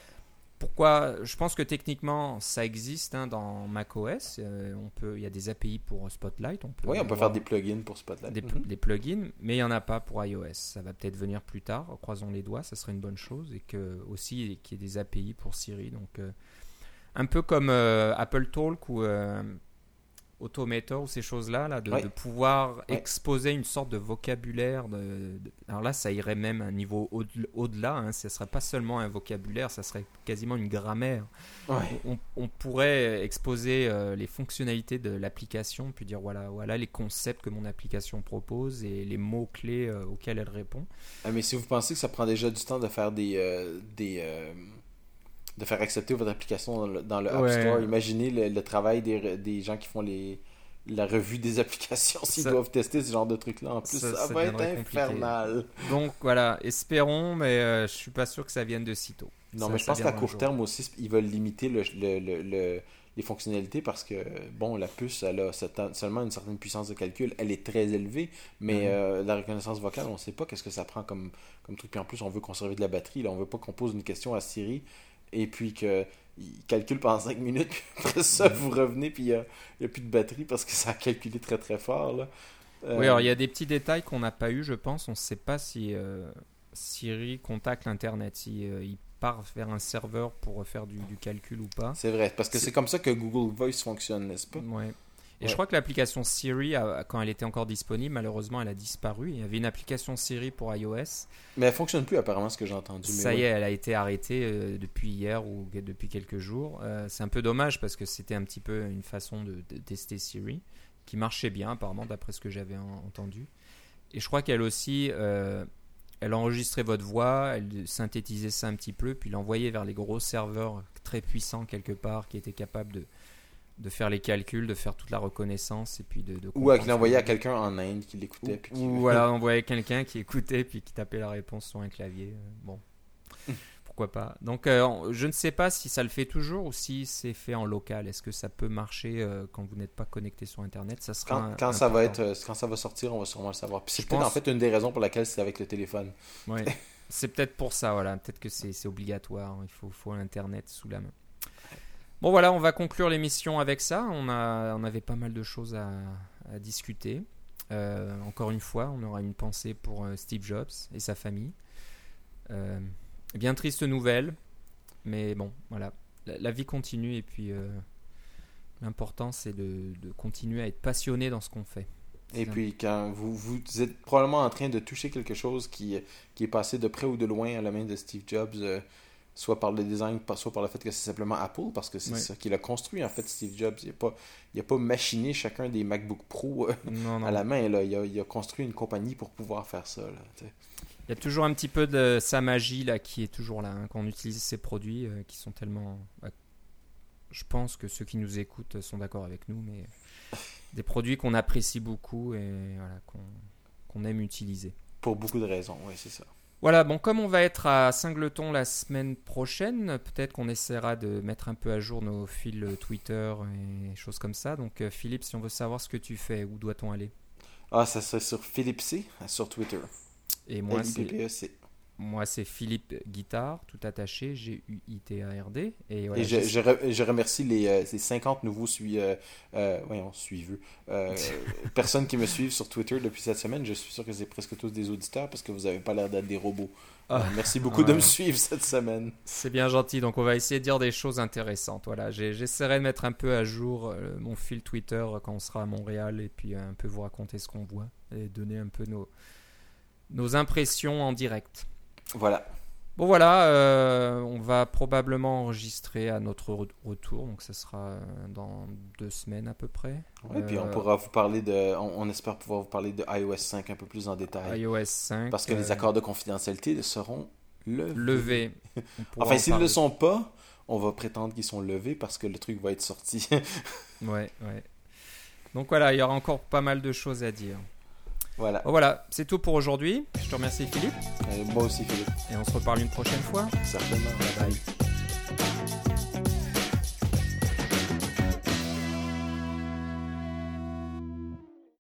Pourquoi Je pense que techniquement ça existe hein, dans macOS. euh, on peut, il y a des API pour Spotlight. On peut, oui on peut faire des plugins pour Spotlight des, Mhm. des plugins, mais il n'y en a pas pour iOS. Ça va peut-être venir plus tard. Croisons les doigts, ça serait une bonne chose et que aussi qu'il y ait des API pour Siri. Donc euh, un peu comme euh, Apple Talk ou euh, Automator ou ces choses-là, là, de, Ouais. de pouvoir Ouais. exposer une sorte de vocabulaire. De, de- alors là, ça irait même un niveau au- au-delà. Hein, ce ne serait pas seulement un vocabulaire, ça serait quasiment une grammaire. Ouais. On, on pourrait exposer euh, les fonctionnalités de l'application, puis dire voilà, voilà les concepts que mon application propose et les mots-clés euh, auxquels elle répond. Ah, mais si vous pensez que ça prend déjà du temps de faire des. euh, des de faire accepter votre application dans le, dans le App Ouais. Store, imaginez le, le travail des, des gens qui font les, la revue des applications s'ils doivent tester ce genre de trucs-là. En plus, Ça- ça, ça va être compliqué. infernal. Donc voilà, espérons, mais euh, je suis pas sûr que ça vienne de sitôt. Non, mais je pense qu'à court terme aussi, ils veulent limiter le, le- le- le- les fonctionnalités parce que, bon, la puce, elle a seulement une certaine puissance de calcul. Elle est très élevée, mais Mhm. euh, la reconnaissance vocale, on ne sait pas qu'est-ce que ça prend comme, comme truc. Puis en plus, on veut conserver de la batterie. Là. On veut pas qu'on pose une question à Siri et puis qu'il calcule pendant 5 minutes. Puis après ça, Mhm. vous revenez, puis il n'y a, il plus de batterie parce que ça a calculé très très fort. Là. Euh, Oui, alors il y a des petits détails qu'on n'a pas eu, je pense. On ne sait pas si euh, Siri contacte l'internet, si euh, il part vers un serveur pour faire du, du calcul ou pas. C'est vrai, parce que C'est- c'est comme ça que Google Voice fonctionne, n'est-ce pas? Ouais. Et Ouais. je crois que l'application Siri, quand elle était encore disponible, malheureusement, elle a disparu. Il y avait une application Siri pour iOS. Mais elle fonctionne plus apparemment, ce que j'ai entendu. mais Ça ouais. y est, elle a été arrêtée euh, depuis hier ou depuis quelques jours. Euh, c'est un peu dommage parce que c'était un petit peu une façon de, de tester Siri qui marchait bien apparemment d'après ce que j'avais en- entendu. Et je crois qu'elle aussi, euh, elle enregistrait votre voix, elle synthétisait ça un petit peu, puis l'envoyait vers les gros serveurs très puissants quelque part qui étaient capables de, de faire les calculs, de faire toute la reconnaissance et puis de... de Ou à l'envoyer ce à que- quelqu'un en Inde qui l'écoutait. puis qui- ou voilà, on voyait quelqu'un qui écoutait puis qui tapait la réponse sur un clavier. euh, Bon, pourquoi pas. Donc, euh, je ne sais pas si ça le fait toujours ou si c'est fait en local. Est-ce que ça peut marcher euh, quand vous n'êtes pas connecté sur Internet? Ça sera Quand, ça va être, quand ça va sortir, on va sûrement le savoir. Puis c'est peut-être pense- en fait une des raisons pour laquelle c'est avec le téléphone. Ouais. c'est peut-être pour ça, voilà. Peut-être que c'est obligatoire. Il faut, faut Internet sous la main. Bon, voilà, on va conclure l'émission avec ça. On, a, on avait pas mal de choses à, à discuter. Euh, encore une fois, on aura une pensée pour euh, Steve Jobs et sa famille. Euh, bien triste nouvelle, mais bon, voilà. La, la vie continue et puis euh, l'important c'est de, de continuer à être passionné dans ce qu'on fait. Et Ça. puis quand vous, vous êtes probablement en train de toucher quelque chose qui, qui est passé de près ou de loin à la main de Steve Jobs, soit par le design, soit par le fait que c'est simplement Apple, parce que c'est Ouais. ça qu'il a construit en fait, Steve Jobs. Il n'a pas, il a pas machiné chacun des MacBook Pro euh, Non, non. à la main. Là. Il, a, il a construit une compagnie pour pouvoir faire ça. Là. Il y a toujours un petit peu de sa magie là qui est toujours là hein, quand on utilise ces produits euh, qui sont tellement. bah, je pense que ceux qui nous écoutent sont d'accord avec nous, mais des produits qu'on apprécie beaucoup et voilà, qu'on qu'on aime utiliser. Pour beaucoup de raisons, oui, c'est ça. Voilà, bon, comme on va être à Singleton la semaine prochaine, peut-être qu'on essaiera de mettre un peu à jour nos fils Twitter et choses comme ça. Donc, euh, Philippe, si on veut savoir ce que tu fais, où doit-on aller? Ah, ça serait sur Philippe C, sur Twitter. Et moi, c'est L-I-P-P-E-C. Moi, c'est Philippe Guitard, tout attaché, G-U-I-T-A-R-D. Et, voilà, Et je, je, re- je remercie les, euh, ces 50 nouveaux sui, euh, euh, voyons, suiveux. euh, personnes qui me suivent sur Twitter depuis cette semaine. Je suis sûr que c'est presque tous des auditeurs parce que vous avez pas l'air d'être des robots. Ah. Euh, Merci beaucoup de me suivre cette semaine. C'est bien gentil, donc on va essayer de dire des choses intéressantes. Voilà, j'essaierai de mettre un peu à jour euh, mon fil Twitter euh, quand on sera à Montréal et puis euh, un peu vous raconter ce qu'on voit et donner un peu nos, nos impressions en direct. Voilà. Bon voilà, euh, on va probablement enregistrer à notre re- retour, donc ce sera euh, dans deux semaines à peu près. Et puis on Euh, pourra vous parler de. On, on espère pouvoir vous parler de iOS 5 un peu plus en détail. iOS 5. Parce que les accords de confidentialité seront levés. levés. Enfin, en s'ils ne le sont pas, on va prétendre qu'ils sont levés parce que le truc va être sorti. Ouais, ouais. Donc voilà, il y aura encore pas mal de choses à dire. Voilà. Bon, voilà, c'est tout pour aujourd'hui. Je te remercie Philippe Et moi aussi, Philippe. et on se reparle une prochaine fois. Certainement. Bye bye.